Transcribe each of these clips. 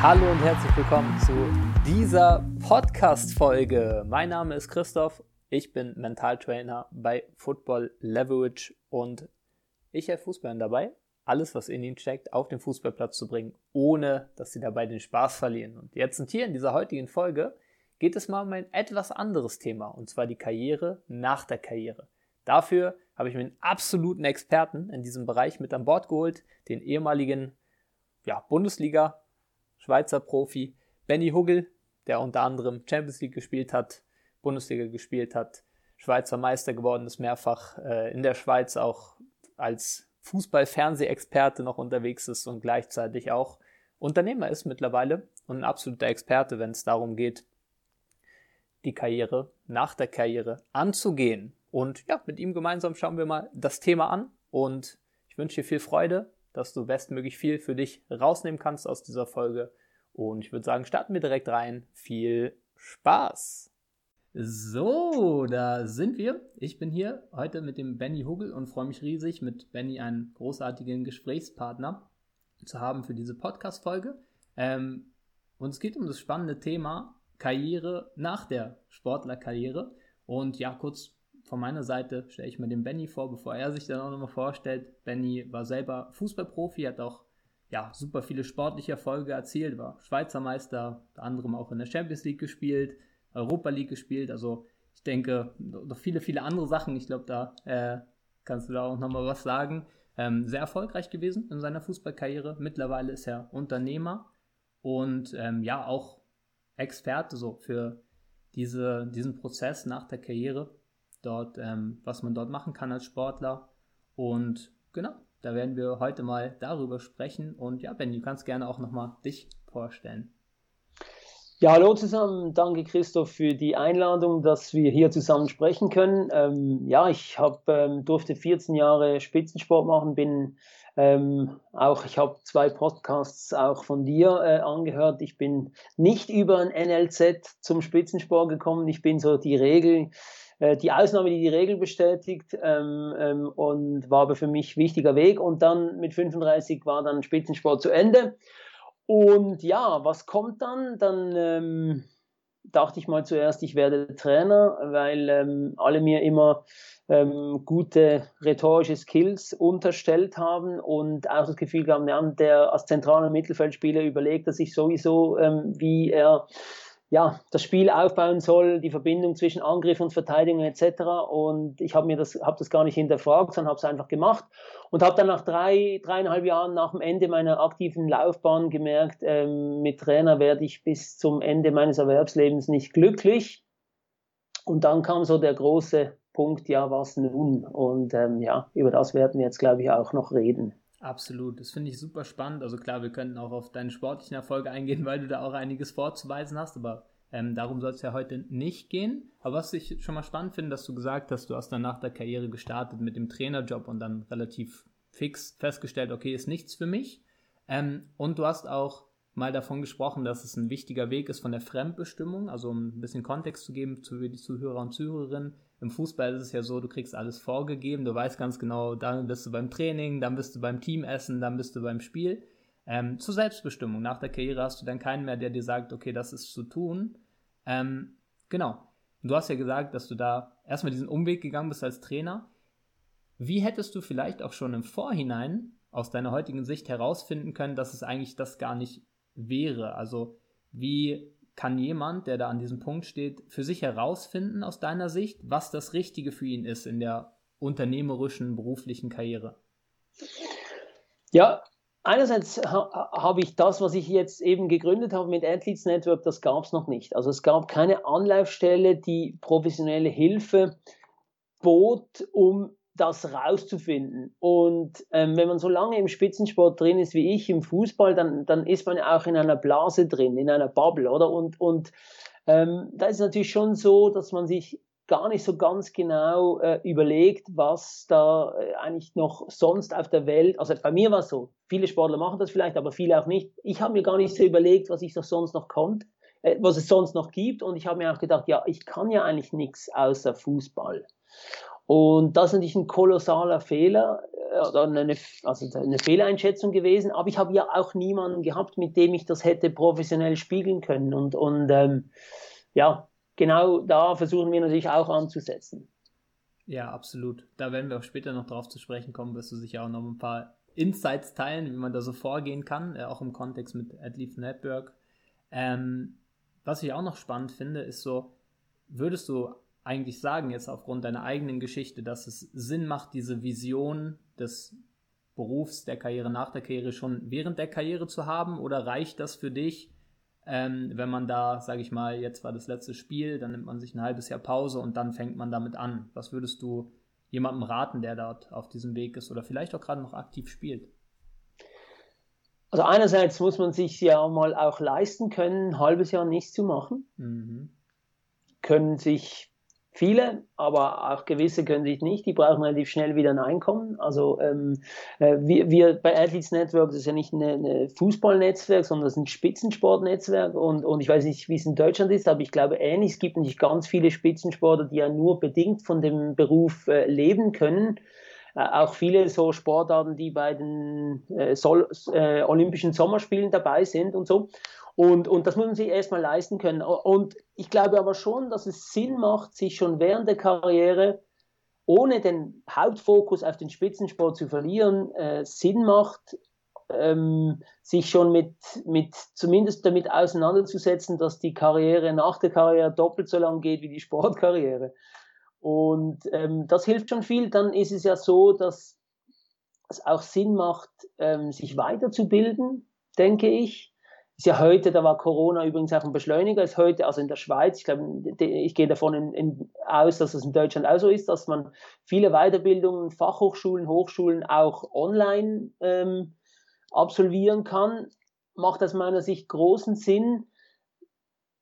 Hallo und herzlich willkommen zu dieser Podcast-Folge. Mein Name ist Christoph, ich bin Mentaltrainer bei Football Leverage und ich helfe Fußballern dabei, alles, was in ihnen steckt, auf den Fußballplatz zu bringen, ohne dass sie dabei den Spaß verlieren. Und jetzt und hier in dieser heutigen Folge geht es mal um ein etwas anderes Thema, und zwar die Karriere nach der Karriere. Dafür habe ich mir einen absoluten Experten in diesem Bereich mit an Bord geholt, den ehemaligen ja, Bundesliga Schweizer Profi Benny Huggel, der unter anderem Champions League gespielt hat, Bundesliga gespielt hat, Schweizer Meister geworden ist, mehrfach äh, in der Schweiz auch als Fußball-Fernsehexperte noch unterwegs ist und gleichzeitig auch Unternehmer ist mittlerweile und ein absoluter Experte, wenn es darum geht, die Karriere nach der Karriere anzugehen. Und ja, mit ihm gemeinsam schauen wir mal das Thema an und ich wünsche dir viel Freude, dass du bestmöglich viel für dich rausnehmen kannst aus dieser Folge. Und ich würde sagen, starten wir direkt rein. Viel Spaß! So, da sind wir. Ich bin hier heute mit dem Benny Hugel und freue mich riesig, mit Benny einen großartigen Gesprächspartner zu haben für diese Podcast-Folge. Ähm, und es geht um das spannende Thema Karriere nach der Sportlerkarriere. Und ja, kurz von meiner Seite stelle ich mir den Benny vor, bevor er sich dann auch nochmal vorstellt. Benny war selber Fußballprofi, hat auch ja, super viele sportliche Erfolge erzielt, war Schweizer Meister, unter anderem auch in der Champions League gespielt, Europa League gespielt. Also ich denke, noch viele, viele andere Sachen. Ich glaube, da äh, kannst du da auch nochmal was sagen. Ähm, sehr erfolgreich gewesen in seiner Fußballkarriere. Mittlerweile ist er Unternehmer und ähm, ja, auch Experte so für diese, diesen Prozess nach der Karriere dort, ähm, was man dort machen kann als Sportler. Und genau, da werden wir heute mal darüber sprechen. Und ja, Ben, du kannst gerne auch nochmal dich vorstellen. Ja, hallo zusammen. Danke, Christoph, für die Einladung, dass wir hier zusammen sprechen können. Ähm, ja, ich hab, ähm, durfte 14 Jahre Spitzensport machen, bin ähm, auch, ich habe zwei Podcasts auch von dir äh, angehört. Ich bin nicht über ein NLZ zum Spitzensport gekommen. Ich bin so die Regel, äh, die Ausnahme, die die Regel bestätigt ähm, ähm, und war aber für mich wichtiger Weg. Und dann mit 35 war dann Spitzensport zu Ende. Und ja, was kommt dann? Dann ähm, dachte ich mal zuerst, ich werde Trainer, weil ähm, alle mir immer ähm, gute rhetorische Skills unterstellt haben und auch das Gefühl haben, der als zentraler Mittelfeldspieler überlegt er sich sowieso, ähm, wie er ja, das Spiel aufbauen soll, die Verbindung zwischen Angriff und Verteidigung etc. Und ich habe das, habe das gar nicht hinterfragt, sondern habe es einfach gemacht und habe dann nach drei, dreieinhalb Jahren nach dem Ende meiner aktiven Laufbahn gemerkt, ähm, mit Trainer werde ich bis zum Ende meines Erwerbslebens nicht glücklich. Und dann kam so der große Punkt, ja, was nun? Und ähm, ja, über das werden wir jetzt, glaube ich, auch noch reden. Absolut, das finde ich super spannend. Also klar, wir könnten auch auf deine sportlichen Erfolge eingehen, weil du da auch einiges vorzuweisen hast, aber ähm, darum soll es ja heute nicht gehen. Aber was ich schon mal spannend finde, dass du gesagt hast, du hast dann nach der Karriere gestartet mit dem Trainerjob und dann relativ fix festgestellt, okay, ist nichts für mich. Ähm, und du hast auch mal davon gesprochen, dass es ein wichtiger Weg ist von der Fremdbestimmung, also um ein bisschen Kontext zu geben für die Zuhörer und Zuhörerinnen, im Fußball ist es ja so, du kriegst alles vorgegeben, du weißt ganz genau, dann bist du beim Training, dann bist du beim Teamessen, dann bist du beim Spiel. Ähm, zur Selbstbestimmung. Nach der Karriere hast du dann keinen mehr, der dir sagt, okay, das ist zu tun. Ähm, genau. Du hast ja gesagt, dass du da erstmal diesen Umweg gegangen bist als Trainer. Wie hättest du vielleicht auch schon im Vorhinein aus deiner heutigen Sicht herausfinden können, dass es eigentlich das gar nicht wäre? Also wie kann jemand, der da an diesem Punkt steht, für sich herausfinden aus deiner Sicht, was das Richtige für ihn ist in der unternehmerischen, beruflichen Karriere? Ja, einerseits ha habe ich das, was ich jetzt eben gegründet habe mit Athletes Network, das gab es noch nicht. Also es gab keine Anlaufstelle, die professionelle Hilfe bot, um das rauszufinden. Und ähm, wenn man so lange im Spitzensport drin ist wie ich im Fußball, dann, dann ist man ja auch in einer Blase drin, in einer Bubble, oder? Und, und ähm, da ist es natürlich schon so, dass man sich gar nicht so ganz genau äh, überlegt, was da äh, eigentlich noch sonst auf der Welt, also bei mir war es so, viele Sportler machen das vielleicht, aber viele auch nicht. Ich habe mir gar nicht so überlegt, was ich doch sonst noch konnte, äh, was es sonst noch gibt und ich habe mir auch gedacht, ja, ich kann ja eigentlich nichts außer Fußball. Und das ist natürlich ein kolossaler Fehler, oder eine, also eine Fehleinschätzung gewesen, aber ich habe ja auch niemanden gehabt, mit dem ich das hätte professionell spiegeln können. Und, und ähm, ja, genau da versuchen wir natürlich auch anzusetzen. Ja, absolut. Da werden wir auch später noch drauf zu sprechen kommen, wirst du sicher auch noch ein paar Insights teilen, wie man da so vorgehen kann, äh, auch im Kontext mit Adleaf Network. Ähm, was ich auch noch spannend finde, ist so, würdest du eigentlich sagen, jetzt aufgrund deiner eigenen Geschichte, dass es Sinn macht, diese Vision des Berufs, der Karriere nach der Karriere schon während der Karriere zu haben? Oder reicht das für dich, ähm, wenn man da, sage ich mal, jetzt war das letzte Spiel, dann nimmt man sich ein halbes Jahr Pause und dann fängt man damit an? Was würdest du jemandem raten, der dort auf diesem Weg ist oder vielleicht auch gerade noch aktiv spielt? Also einerseits muss man sich ja mal auch leisten können, ein halbes Jahr nichts zu machen. Mhm. Können sich viele, aber auch gewisse können sich nicht. Die brauchen relativ schnell wieder ein Einkommen. Also ähm, äh, wir, wir bei Athletes Network, das ist ja nicht ein Fußballnetzwerk, sondern das ist ein Spitzensportnetzwerk. Und, und ich weiß nicht, wie es in Deutschland ist, aber ich glaube ähnlich. Es gibt natürlich ganz viele Spitzensportler, die ja nur bedingt von dem Beruf äh, leben können äh, auch viele so Sportarten, die bei den äh, Sol äh, Olympischen Sommerspielen dabei sind und so. Und, und das muss man sich erstmal leisten können. Und ich glaube aber schon, dass es Sinn macht, sich schon während der Karriere, ohne den Hauptfokus auf den Spitzensport zu verlieren, äh, Sinn macht, ähm, sich schon mit, mit zumindest damit auseinanderzusetzen, dass die Karriere nach der Karriere doppelt so lang geht wie die Sportkarriere. Und ähm, das hilft schon viel. Dann ist es ja so, dass es auch Sinn macht, ähm, sich weiterzubilden, denke ich ist ja heute, da war Corona übrigens auch ein Beschleuniger, ist heute, also in der Schweiz, ich glaube, ich gehe davon in, in, aus, dass es in Deutschland auch so ist, dass man viele Weiterbildungen, Fachhochschulen, Hochschulen auch online ähm, absolvieren kann, macht aus meiner Sicht großen Sinn.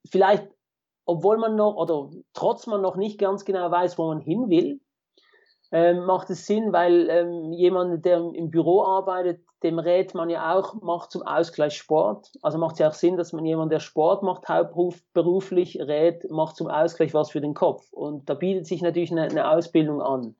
Vielleicht, obwohl man noch, oder trotz man noch nicht ganz genau weiß, wo man hin will, ähm, macht es Sinn, weil ähm, jemand, der im Büro arbeitet, dem rät man ja auch, macht zum Ausgleich Sport. Also macht es ja auch Sinn, dass man jemand, der Sport macht, hauptberuflich rät, macht zum Ausgleich was für den Kopf. Und da bietet sich natürlich eine, eine Ausbildung an.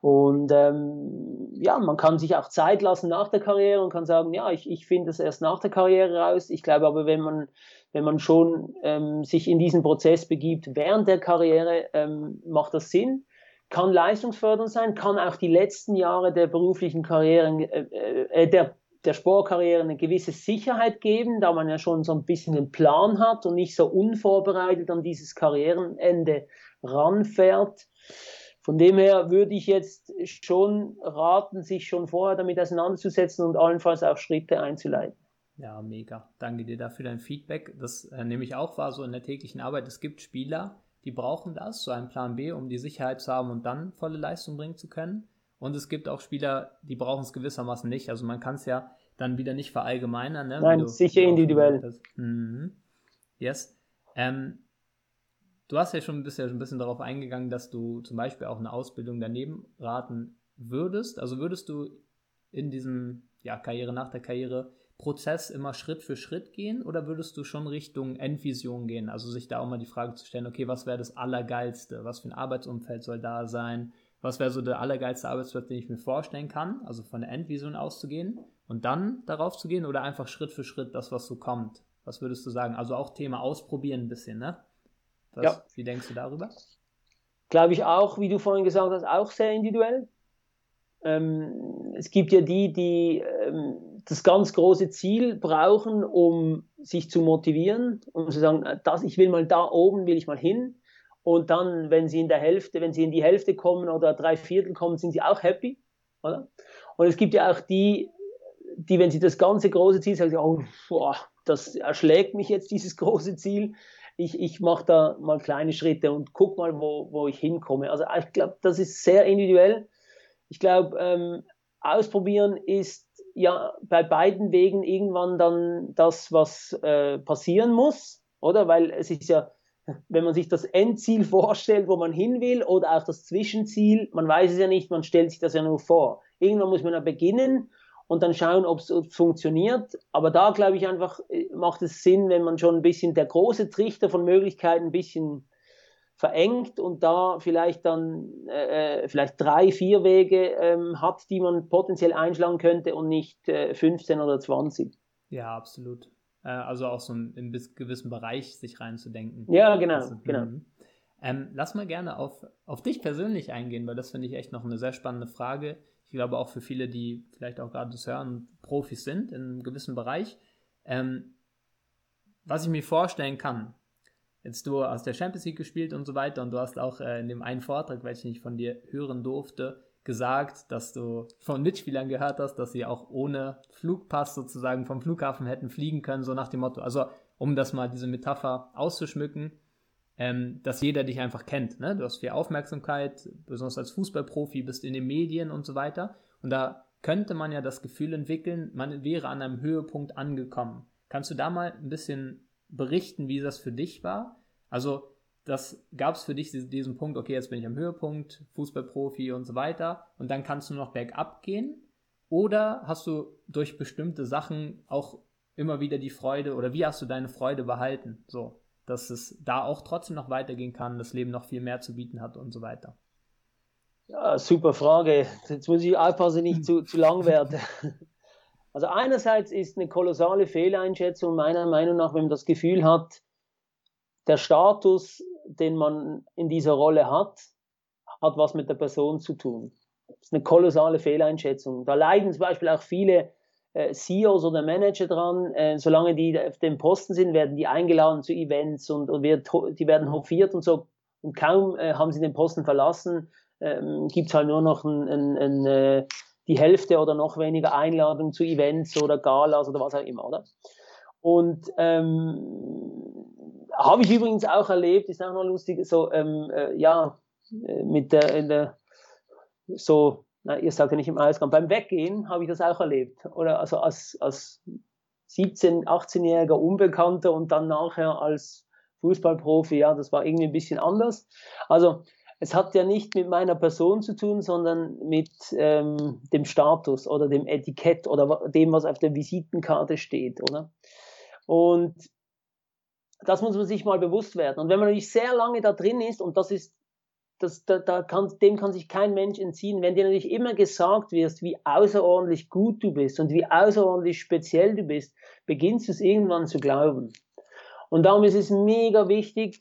Und ähm, ja, man kann sich auch Zeit lassen nach der Karriere und kann sagen, ja, ich, ich finde es erst nach der Karriere raus. Ich glaube aber, wenn man wenn man schon ähm, sich in diesen Prozess begibt während der Karriere, ähm, macht das Sinn kann leistungsfördernd sein, kann auch die letzten Jahre der beruflichen Karrieren, äh, äh, der, der Sportkarriere eine gewisse Sicherheit geben, da man ja schon so ein bisschen einen Plan hat und nicht so unvorbereitet an dieses Karrierenende ranfährt. Von dem her würde ich jetzt schon raten, sich schon vorher damit auseinanderzusetzen und allenfalls auch Schritte einzuleiten. Ja, mega. Danke dir dafür dein Feedback. Das äh, nehme ich auch wahr, so in der täglichen Arbeit. Es gibt Spieler, die brauchen das, so einen Plan B, um die Sicherheit zu haben und dann volle Leistung bringen zu können. Und es gibt auch Spieler, die brauchen es gewissermaßen nicht. Also man kann es ja dann wieder nicht verallgemeinern. Ne? Nein, sicher individuell. Mhm. Yes. Ähm, du hast ja schon ein bisschen, ein bisschen darauf eingegangen, dass du zum Beispiel auch eine Ausbildung daneben raten würdest. Also würdest du in diesem ja, Karriere nach der Karriere Prozess immer Schritt für Schritt gehen oder würdest du schon Richtung Endvision gehen? Also sich da auch mal die Frage zu stellen, okay, was wäre das Allergeilste? Was für ein Arbeitsumfeld soll da sein? Was wäre so der allergeilste Arbeitsplatz, den ich mir vorstellen kann? Also von der Endvision auszugehen und dann darauf zu gehen oder einfach Schritt für Schritt das, was so kommt? Was würdest du sagen? Also auch Thema ausprobieren ein bisschen, ne? Was, ja. Wie denkst du darüber? Glaube ich auch, wie du vorhin gesagt hast, auch sehr individuell. Ähm, es gibt ja die, die ähm, das ganz große Ziel brauchen, um sich zu motivieren, um zu sagen, das, ich will mal da oben, will ich mal hin. Und dann, wenn sie in der Hälfte, wenn sie in die Hälfte kommen oder drei Viertel kommen, sind sie auch happy. Oder? Und es gibt ja auch die, die, wenn sie das ganze große Ziel sagen, oh, boah, das erschlägt mich jetzt, dieses große Ziel. Ich, ich mache da mal kleine Schritte und guck mal, wo, wo ich hinkomme. Also ich glaube, das ist sehr individuell. Ich glaube, ähm, ausprobieren ist ja bei beiden Wegen irgendwann dann das, was äh, passieren muss, oder? Weil es ist ja, wenn man sich das Endziel vorstellt, wo man hin will, oder auch das Zwischenziel, man weiß es ja nicht, man stellt sich das ja nur vor. Irgendwann muss man ja beginnen und dann schauen, ob es funktioniert. Aber da glaube ich einfach, äh, macht es Sinn, wenn man schon ein bisschen der große Trichter von Möglichkeiten ein bisschen verengt und da vielleicht dann äh, äh vielleicht drei, vier Wege ähm, hat, die man potenziell einschlagen könnte und nicht äh, 15 oder 20. Ja, absolut. Äh, also auch so im gewissen Bereich sich reinzudenken. Ja, genau, also, genau. Ähm, lass mal gerne auf, auf dich persönlich eingehen, weil das finde ich echt noch eine sehr spannende Frage. Ich glaube auch für viele, die vielleicht auch gerade das hören, Profis sind in einem gewissen Bereich. Ähm, was ich mir vorstellen kann, jetzt du hast der Champions League gespielt und so weiter und du hast auch äh, in dem einen Vortrag, weil ich von dir hören durfte, gesagt, dass du von Mitspielern gehört hast, dass sie auch ohne Flugpass sozusagen vom Flughafen hätten fliegen können, so nach dem Motto. Also, um das mal diese Metapher auszuschmücken, ähm, dass jeder dich einfach kennt. Ne? Du hast viel Aufmerksamkeit, besonders als Fußballprofi, bist in den Medien und so weiter. Und da könnte man ja das Gefühl entwickeln, man wäre an einem Höhepunkt angekommen. Kannst du da mal ein bisschen berichten, wie das für dich war? Also, das gab es für dich diesen Punkt, okay, jetzt bin ich am Höhepunkt, Fußballprofi und so weiter, und dann kannst du noch bergab gehen? Oder hast du durch bestimmte Sachen auch immer wieder die Freude oder wie hast du deine Freude behalten? So, dass es da auch trotzdem noch weitergehen kann, das Leben noch viel mehr zu bieten hat und so weiter. Ja, super Frage. Jetzt muss ich aufpassen, nicht zu, zu lang werden. Also einerseits ist eine kolossale Fehleinschätzung meiner Meinung nach, wenn man das Gefühl hat, der Status, den man in dieser Rolle hat, hat was mit der Person zu tun. Das ist eine kolossale Fehleinschätzung. Da leiden zum Beispiel auch viele äh, CEOs oder Manager dran. Äh, solange die auf dem Posten sind, werden die eingeladen zu Events und, und wird, die werden hofiert und so. Und kaum äh, haben sie den Posten verlassen, ähm, gibt es halt nur noch ein, ein, ein, äh, die Hälfte oder noch weniger Einladungen zu Events oder Galas oder was auch immer, oder? Und ähm, habe ich übrigens auch erlebt, ist auch noch lustig, so, ähm, äh, ja, äh, mit der, in der, so, na, ihr sagt ja nicht im Ausgang, beim Weggehen habe ich das auch erlebt. Oder also als, als 17-, 18-jähriger Unbekannter und dann nachher als Fußballprofi, ja, das war irgendwie ein bisschen anders. Also, es hat ja nicht mit meiner Person zu tun, sondern mit ähm, dem Status oder dem Etikett oder dem, was auf der Visitenkarte steht, oder? Und das muss man sich mal bewusst werden. Und wenn man natürlich sehr lange da drin ist, und das ist, das, da, da kann, dem kann sich kein Mensch entziehen, wenn dir natürlich immer gesagt wirst, wie außerordentlich gut du bist und wie außerordentlich speziell du bist, beginnst du es irgendwann zu glauben. Und darum ist es mega wichtig,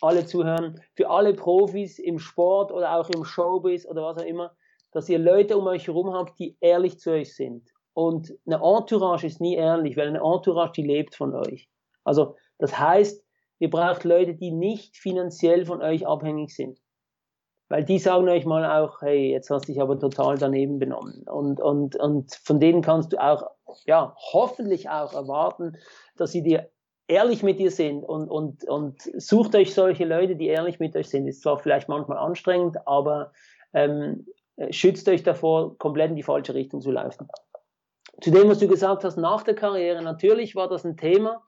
alle zuhören, für alle Profis im Sport oder auch im Showbiz oder was auch immer, dass ihr Leute um euch herum habt, die ehrlich zu euch sind. Und eine Entourage ist nie ehrlich, weil eine Entourage, die lebt von euch. Also das heißt, ihr braucht Leute, die nicht finanziell von euch abhängig sind. Weil die sagen euch mal auch, hey, jetzt hast du dich aber total daneben benommen. Und, und, und von denen kannst du auch, ja, hoffentlich auch erwarten, dass sie dir ehrlich mit dir sind und, und, und sucht euch solche Leute, die ehrlich mit euch sind. Ist zwar vielleicht manchmal anstrengend, aber ähm, schützt euch davor, komplett in die falsche Richtung zu laufen. Zu dem, was du gesagt hast, nach der Karriere, natürlich war das ein Thema.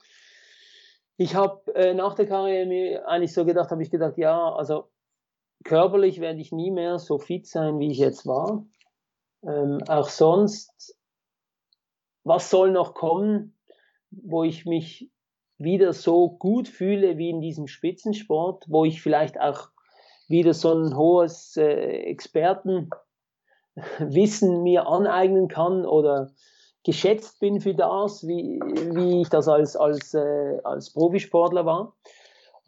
Ich habe äh, nach der Karriere mir eigentlich so gedacht, habe ich gedacht, ja, also körperlich werde ich nie mehr so fit sein, wie ich jetzt war. Ähm, auch sonst, was soll noch kommen, wo ich mich wieder so gut fühle wie in diesem Spitzensport, wo ich vielleicht auch wieder so ein hohes äh, Expertenwissen mir aneignen kann oder geschätzt bin für das, wie, wie ich das als, als, äh, als Profisportler war.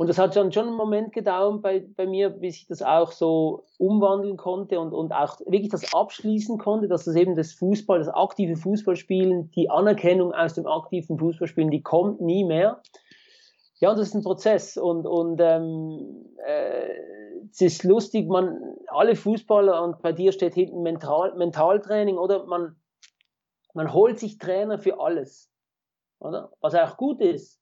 Und das hat dann schon einen Moment gedauert bei, bei mir, bis ich das auch so umwandeln konnte und, und auch wirklich das abschließen konnte, dass das eben das Fußball, das aktive Fußballspielen, die Anerkennung aus dem aktiven Fußballspielen, die kommt nie mehr. Ja, und das ist ein Prozess und, und ähm, äh, es ist lustig, man, alle Fußballer und bei dir steht hinten Mental, Mentaltraining oder man, man holt sich Trainer für alles, oder? Was auch gut ist.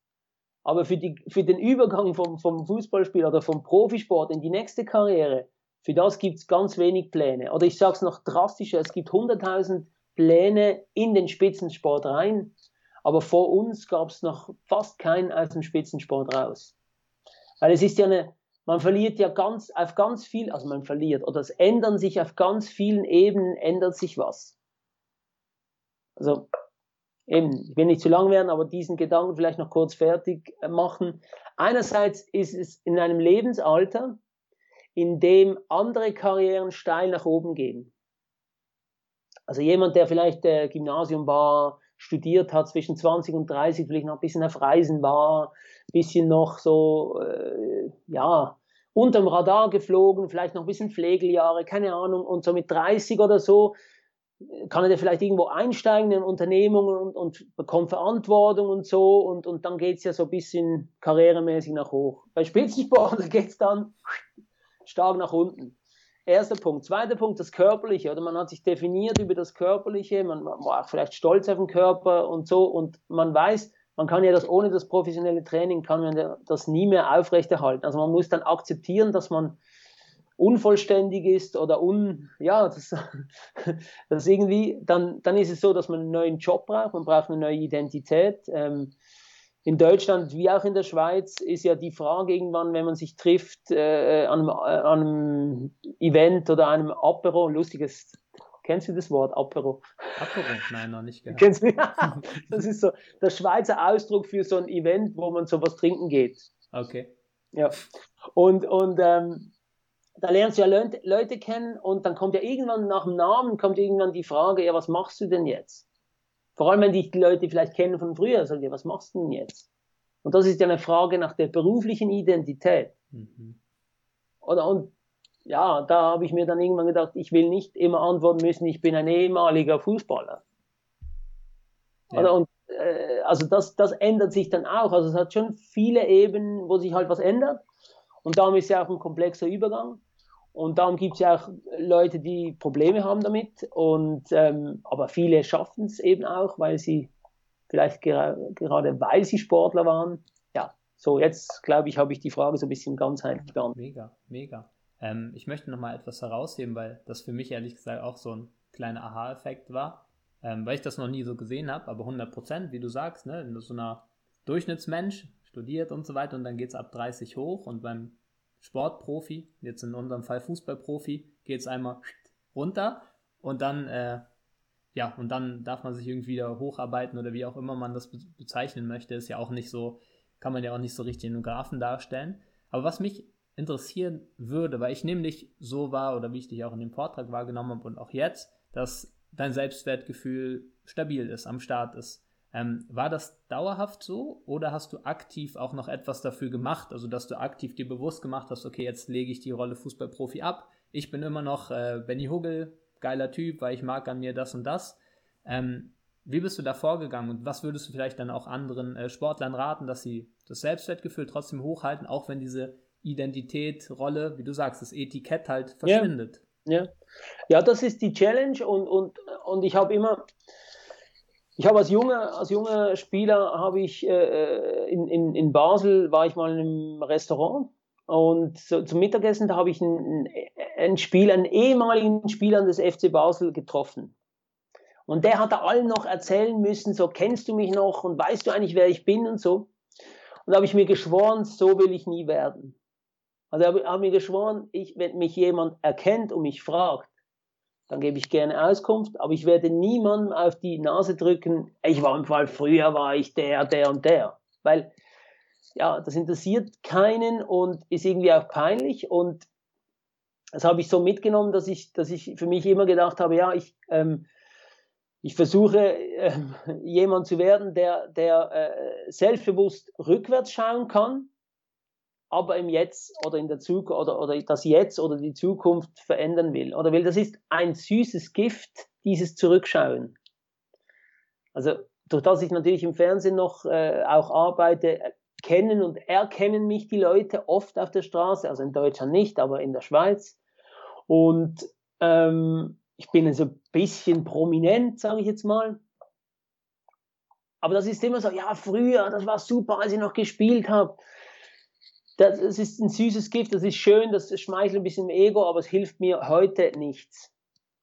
Aber für, die, für den Übergang vom, vom Fußballspiel oder vom Profisport in die nächste Karriere, für das gibt es ganz wenig Pläne. Oder ich sage es noch drastischer, es gibt 100.000 Pläne in den Spitzensport rein, aber vor uns gab es noch fast keinen aus dem Spitzensport raus. Weil es ist ja eine, man verliert ja ganz, auf ganz viel, also man verliert, oder es ändern sich auf ganz vielen Ebenen, ändert sich was. Also eben, ich will nicht zu lang werden, aber diesen Gedanken vielleicht noch kurz fertig äh, machen. Einerseits ist es in einem Lebensalter, in dem andere Karrieren steil nach oben gehen. Also jemand, der vielleicht äh, Gymnasium war, studiert hat zwischen 20 und 30, vielleicht noch ein bisschen auf Reisen war, bisschen noch so, äh, ja, unterm Radar geflogen, vielleicht noch ein bisschen Pflegeljahre, keine Ahnung, und so mit 30 oder so kann er vielleicht irgendwo einsteigen in Unternehmungen und, und bekommt Verantwortung und so und, und dann geht's ja so ein bisschen karrieremäßig nach hoch. Bei Spitzensport geht's dann stark nach unten. Erster Punkt. Zweiter Punkt, das Körperliche. Oder man hat sich definiert über das Körperliche, man war auch vielleicht stolz auf den Körper und so und man weiß, man kann ja das ohne das professionelle Training, kann man das nie mehr aufrechterhalten. Also man muss dann akzeptieren, dass man unvollständig ist oder un, ja, das, das irgendwie, dann, dann ist es so, dass man einen neuen Job braucht, man braucht eine neue Identität. Ähm, in Deutschland wie auch in der Schweiz ist ja die Frage irgendwann, wenn man sich trifft äh, an, einem, äh, an, einem, Event oder einem Apero, lustiges, kennst du das Wort Apero? Apero? Nein, noch nicht gehört. Kennst du? das ist so der Schweizer Ausdruck für so ein Event, wo man so was trinken geht. Okay. Ja. Und, und ähm, da lernst du ja Leute, Leute kennen und dann kommt ja irgendwann nach dem Namen kommt irgendwann die Frage, ja, was machst du denn jetzt? Vor allem, wenn dich die Leute vielleicht kennen von früher, sagen die, was machst du denn jetzt? Und das ist ja eine Frage nach der beruflichen Identität. Mhm. Oder, und ja, da habe ich mir dann irgendwann gedacht, ich will nicht immer antworten müssen, ich bin ein ehemaliger Fußballer. Ja. Oder, und, äh, also das, das ändert sich dann auch. Also es hat schon viele Ebenen, wo sich halt was ändert. Und darum ist ja auch ein komplexer Übergang. Und darum gibt es ja auch Leute, die Probleme haben damit. Und, ähm, aber viele schaffen es eben auch, weil sie vielleicht gera gerade weil sie Sportler waren. Ja, so jetzt glaube ich, habe ich die Frage so ein bisschen ganzheitlich beantwortet. Mega, mega. Ähm, ich möchte noch mal etwas herausheben, weil das für mich ehrlich gesagt auch so ein kleiner Aha-Effekt war, ähm, weil ich das noch nie so gesehen habe. Aber 100 Prozent, wie du sagst, ne, in so einer Durchschnittsmensch studiert und so weiter und dann geht es ab 30 hoch und beim Sportprofi, jetzt in unserem Fall Fußballprofi, geht es einmal runter und dann, äh, ja, und dann darf man sich irgendwie wieder hocharbeiten oder wie auch immer man das bezeichnen möchte, ist ja auch nicht so, kann man ja auch nicht so richtig in den Graphen darstellen. Aber was mich interessieren würde, weil ich nämlich so war oder wie ich dich auch in dem Vortrag wahrgenommen habe und auch jetzt, dass dein Selbstwertgefühl stabil ist, am Start ist. Ähm, war das dauerhaft so oder hast du aktiv auch noch etwas dafür gemacht? Also, dass du aktiv dir bewusst gemacht hast, okay, jetzt lege ich die Rolle Fußballprofi ab. Ich bin immer noch äh, Benny Huggel, geiler Typ, weil ich mag an mir das und das. Ähm, wie bist du da vorgegangen und was würdest du vielleicht dann auch anderen äh, Sportlern raten, dass sie das Selbstwertgefühl trotzdem hochhalten, auch wenn diese Identität, Rolle, wie du sagst, das Etikett halt verschwindet? Ja, ja. ja das ist die Challenge und, und, und ich habe immer, ich habe als junger, als junger Spieler habe ich äh, äh, in, in, in Basel war ich mal in einem Restaurant und so, zum Mittagessen da habe ich einen, einen Spieler, einen ehemaligen Spieler des FC Basel getroffen. Und der hat da allen noch erzählen müssen, so kennst du mich noch und weißt du eigentlich, wer ich bin und so. Und da habe ich mir geschworen, so will ich nie werden. Also habe hab mir geschworen, ich, wenn mich jemand erkennt und mich fragt, dann gebe ich gerne Auskunft, aber ich werde niemandem auf die Nase drücken, ich war im Fall früher war ich der, der und der, weil ja, das interessiert keinen und ist irgendwie auch peinlich und das habe ich so mitgenommen, dass ich, dass ich für mich immer gedacht habe, ja, ich, ähm, ich versuche äh, jemand zu werden, der, der äh, selbstbewusst rückwärts schauen kann aber im Jetzt oder in der Zukunft oder, oder das Jetzt oder die Zukunft verändern will. Oder will, das ist ein süßes Gift, dieses Zurückschauen. Also durch das ich natürlich im Fernsehen noch äh, auch arbeite, kennen und erkennen mich die Leute oft auf der Straße, also in Deutschland nicht, aber in der Schweiz. Und ähm, ich bin so ein bisschen prominent, sage ich jetzt mal. Aber das ist immer so, ja, früher, das war super, als ich noch gespielt habe das, das ist ein süßes Gift, das ist schön, das schmeichelt ein bisschen im Ego, aber es hilft mir heute nichts.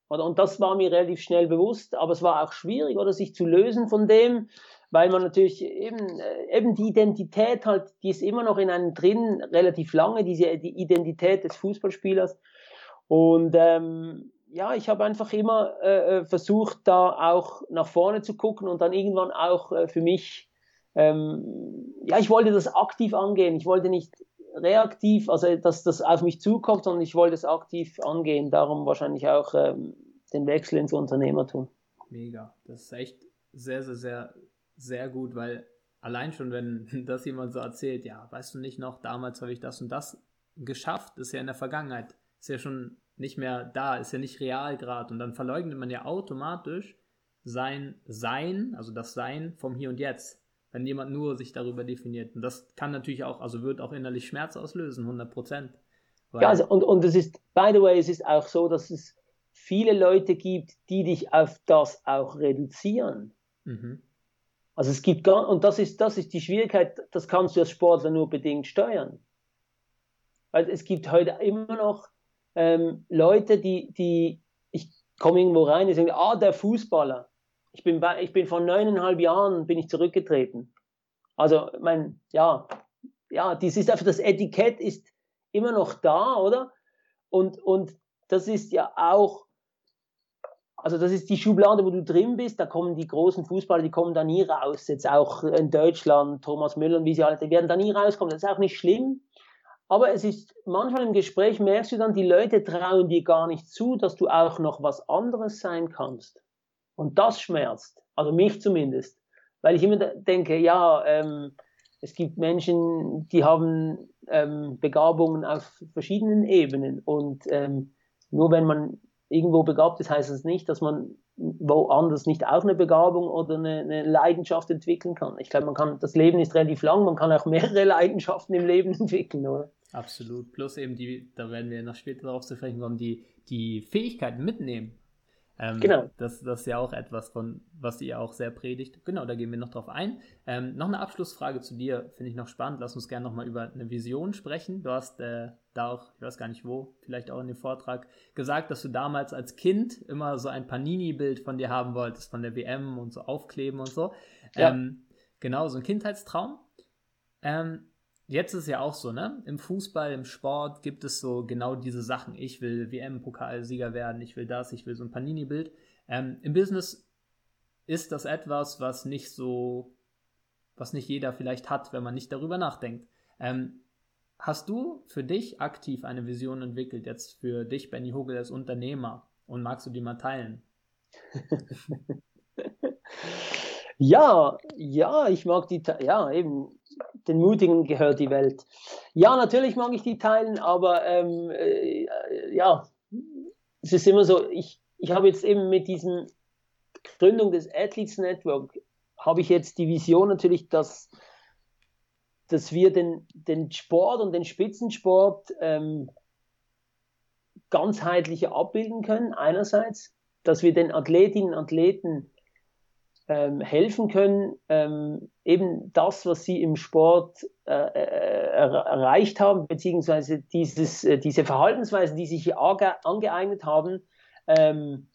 Und das war mir relativ schnell bewusst, aber es war auch schwierig, oder sich zu lösen von dem, weil man natürlich eben, äh, eben die Identität halt, die ist immer noch in einem drin, relativ lange, diese die Identität des Fußballspielers. Und ähm, ja, ich habe einfach immer äh, äh, versucht, da auch nach vorne zu gucken und dann irgendwann auch äh, für mich, ähm, ja, ich wollte das aktiv angehen. Ich wollte nicht reaktiv, also dass das auf mich zukommt, sondern ich wollte es aktiv angehen. Darum wahrscheinlich auch ähm, den Wechsel ins Unternehmertum. Mega. Das ist echt sehr, sehr, sehr, sehr gut, weil allein schon, wenn das jemand so erzählt, ja, weißt du nicht noch, damals habe ich das und das geschafft, ist ja in der Vergangenheit, ist ja schon nicht mehr da, ist ja nicht real gerade und dann verleugnet man ja automatisch sein Sein, also das Sein vom Hier und Jetzt, wenn jemand nur sich darüber definiert. Und das kann natürlich auch, also wird auch innerlich Schmerz auslösen, 100 Prozent. Ja, also, und, und es ist, by the way, es ist auch so, dass es viele Leute gibt, die dich auf das auch reduzieren. Mhm. Also es gibt gar, und das ist, das ist die Schwierigkeit, das kannst du als Sportler nur bedingt steuern. Weil es gibt heute immer noch ähm, Leute, die, die, ich komme irgendwo rein, die sagen, ah, der Fußballer. Ich bin, bei, ich bin vor neuneinhalb Jahren bin ich zurückgetreten. Also, mein, ja, ja, dies ist einfach, das Etikett ist immer noch da, oder? Und, und das ist ja auch, also das ist die Schublade, wo du drin bist, da kommen die großen Fußballer, die kommen da nie raus. Jetzt auch in Deutschland, Thomas Müller und wie sie alle, die werden da nie rauskommen. Das ist auch nicht schlimm. Aber es ist manchmal im Gespräch merkst du dann, die Leute trauen dir gar nicht zu, dass du auch noch was anderes sein kannst. Und das schmerzt. Also mich zumindest. Weil ich immer denke, ja, ähm, es gibt Menschen, die haben ähm, Begabungen auf verschiedenen Ebenen. Und ähm, nur wenn man irgendwo begabt ist, heißt es das nicht, dass man woanders nicht auch eine Begabung oder eine, eine, Leidenschaft entwickeln kann. Ich glaube, man kann, das Leben ist relativ lang, man kann auch mehrere Leidenschaften im Leben entwickeln, oder? Absolut. Plus eben die, da werden wir noch später darauf zu sprechen kommen, die, die Fähigkeiten mitnehmen. Ähm, genau. Das, das ist ja auch etwas, von, was ihr auch sehr predigt. Genau, da gehen wir noch drauf ein. Ähm, noch eine Abschlussfrage zu dir, finde ich noch spannend. Lass uns gerne nochmal über eine Vision sprechen. Du hast äh, da auch, ich weiß gar nicht wo, vielleicht auch in dem Vortrag, gesagt, dass du damals als Kind immer so ein Panini-Bild von dir haben wolltest, von der WM und so aufkleben und so. Ja. Ähm, genau, so ein Kindheitstraum. Ähm, jetzt ist ja auch so, ne? Im Fußball, im Sport gibt es so genau diese Sachen. Ich will WM-Pokalsieger werden, ich will das, ich will so ein Panini-Bild. Ähm, Im Business ist das etwas, was nicht so, was nicht jeder vielleicht hat, wenn man nicht darüber nachdenkt. Ähm, hast du für dich aktiv eine Vision entwickelt, jetzt für dich, Benny Hogel, als Unternehmer? Und magst du die mal teilen? ja, ja, ich mag die, ja, eben, den Mutigen gehört die Welt. Ja, natürlich mag ich die teilen, aber ähm, äh, ja, es ist immer so, ich, ich habe jetzt eben mit diesem Gründung des Athletes Network, habe ich jetzt die Vision natürlich, dass, dass wir den, den Sport und den Spitzensport ähm, ganzheitlicher abbilden können, einerseits, dass wir den Athletinnen und Athleten ähm, helfen können, ähm, eben das, was sie im Sport äh, äh erreicht haben, beziehungsweise dieses, äh, diese Verhaltensweisen, die sich hier angeeignet haben, ähm,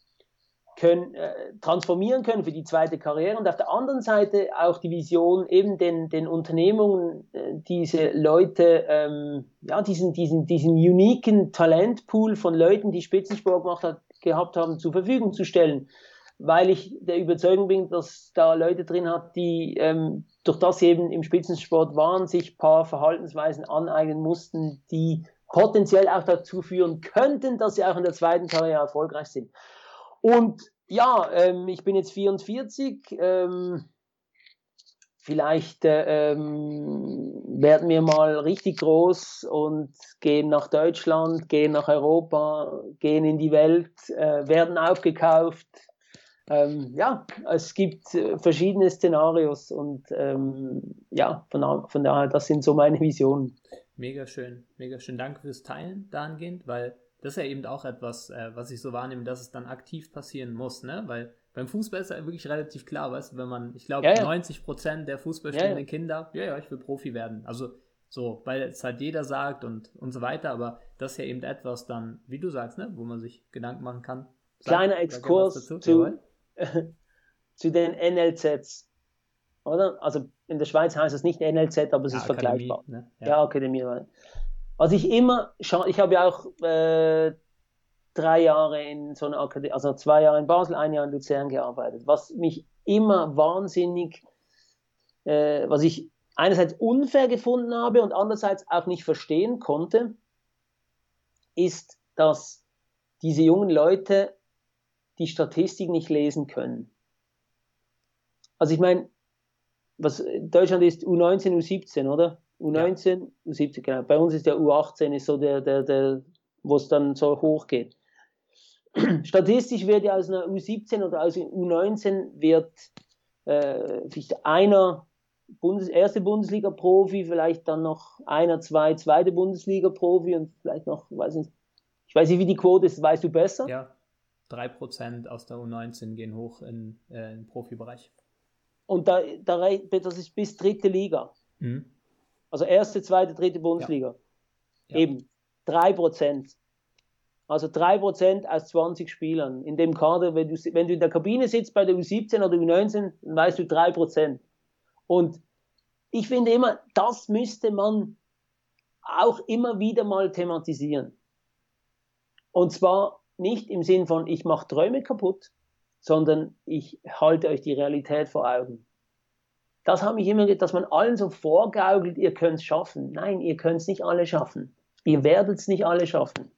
können, äh, transformieren können für die zweite Karriere und auf der anderen Seite auch die Vision, eben den, den Unternehmungen äh, diese Leute, ähm, ja, diesen, diesen, diesen uniken Talentpool von Leuten, die Spitzensport gemacht hat, gehabt haben, zur Verfügung zu stellen weil ich der Überzeugung bin, dass da Leute drin hat, die ähm, durch das sie eben im Spitzensport waren, sich paar Verhaltensweisen aneignen mussten, die potenziell auch dazu führen könnten, dass sie auch in der zweiten Karriere erfolgreich sind. Und ja, ähm, ich bin jetzt 44. Ähm, vielleicht äh, ähm, werden wir mal richtig groß und gehen nach Deutschland, gehen nach Europa, gehen in die Welt, äh, werden aufgekauft, ähm, ja, es gibt äh, verschiedene Szenarios und ähm, ja, von, von daher, das sind so meine Visionen. Mega schön, mega schön. Danke fürs Teilen dahingehend, weil das ist ja eben auch etwas, äh, was ich so wahrnehme, dass es dann aktiv passieren muss, ne? Weil beim Fußball ist ja wirklich relativ klar, weißt du, wenn man, ich glaube, ja, ja. 90 Prozent der Fußballspielenden ja, Kinder, ja, ja, ich will Profi werden. Also so, weil es halt jeder sagt und, und so weiter, aber das ist ja eben etwas dann, wie du sagst, ne, wo man sich Gedanken machen kann. Sag, Kleiner Exkurs zu, zu den NLZs. Oder? Also in der Schweiz heißt es nicht NLZ, aber es ja, ist Akademie, vergleichbar. Ne? Ja. ja, Akademie. Was ich immer, ich habe ja auch äh, drei Jahre in so einer Akademie, also zwei Jahre in Basel, ein Jahr in Luzern gearbeitet. Was mich immer wahnsinnig, äh, was ich einerseits unfair gefunden habe und andererseits auch nicht verstehen konnte, ist, dass diese jungen Leute die Statistik nicht lesen können. Also ich meine, was Deutschland ist U19, U17, oder? U19, ja. U17, genau. Bei uns ist der U18 ist so der, der, der, wo es dann so hoch geht. Statistisch wird ja aus einer U17 oder aus einer U19 wird äh, vielleicht einer Bundes erste Bundesliga-Profi, vielleicht dann noch einer, zwei zweite Bundesliga-Profi und vielleicht noch, weiß nicht, ich weiß nicht, wie die Quote ist, weißt du besser? Ja, 3% aus der U19 gehen hoch in, äh, in den Profibereich. Und da, da, das ist bis dritte Liga. Mhm. Also erste, zweite, dritte Bundesliga. Ja. Ja. Eben 3%. Also 3% aus 20 Spielern. In dem Kader, wenn du, wenn du in der Kabine sitzt bei der U17 oder U19, dann weißt du 3%. Und ich finde immer, das müsste man auch immer wieder mal thematisieren. Und zwar nicht im Sinn von, ich mache Träume kaputt, sondern ich halte euch die Realität vor Augen. Das habe ich immer, dass man allen so vorgaukelt, ihr könnt es schaffen. Nein, ihr könnt es nicht alle schaffen. Ihr werdet es nicht alle schaffen.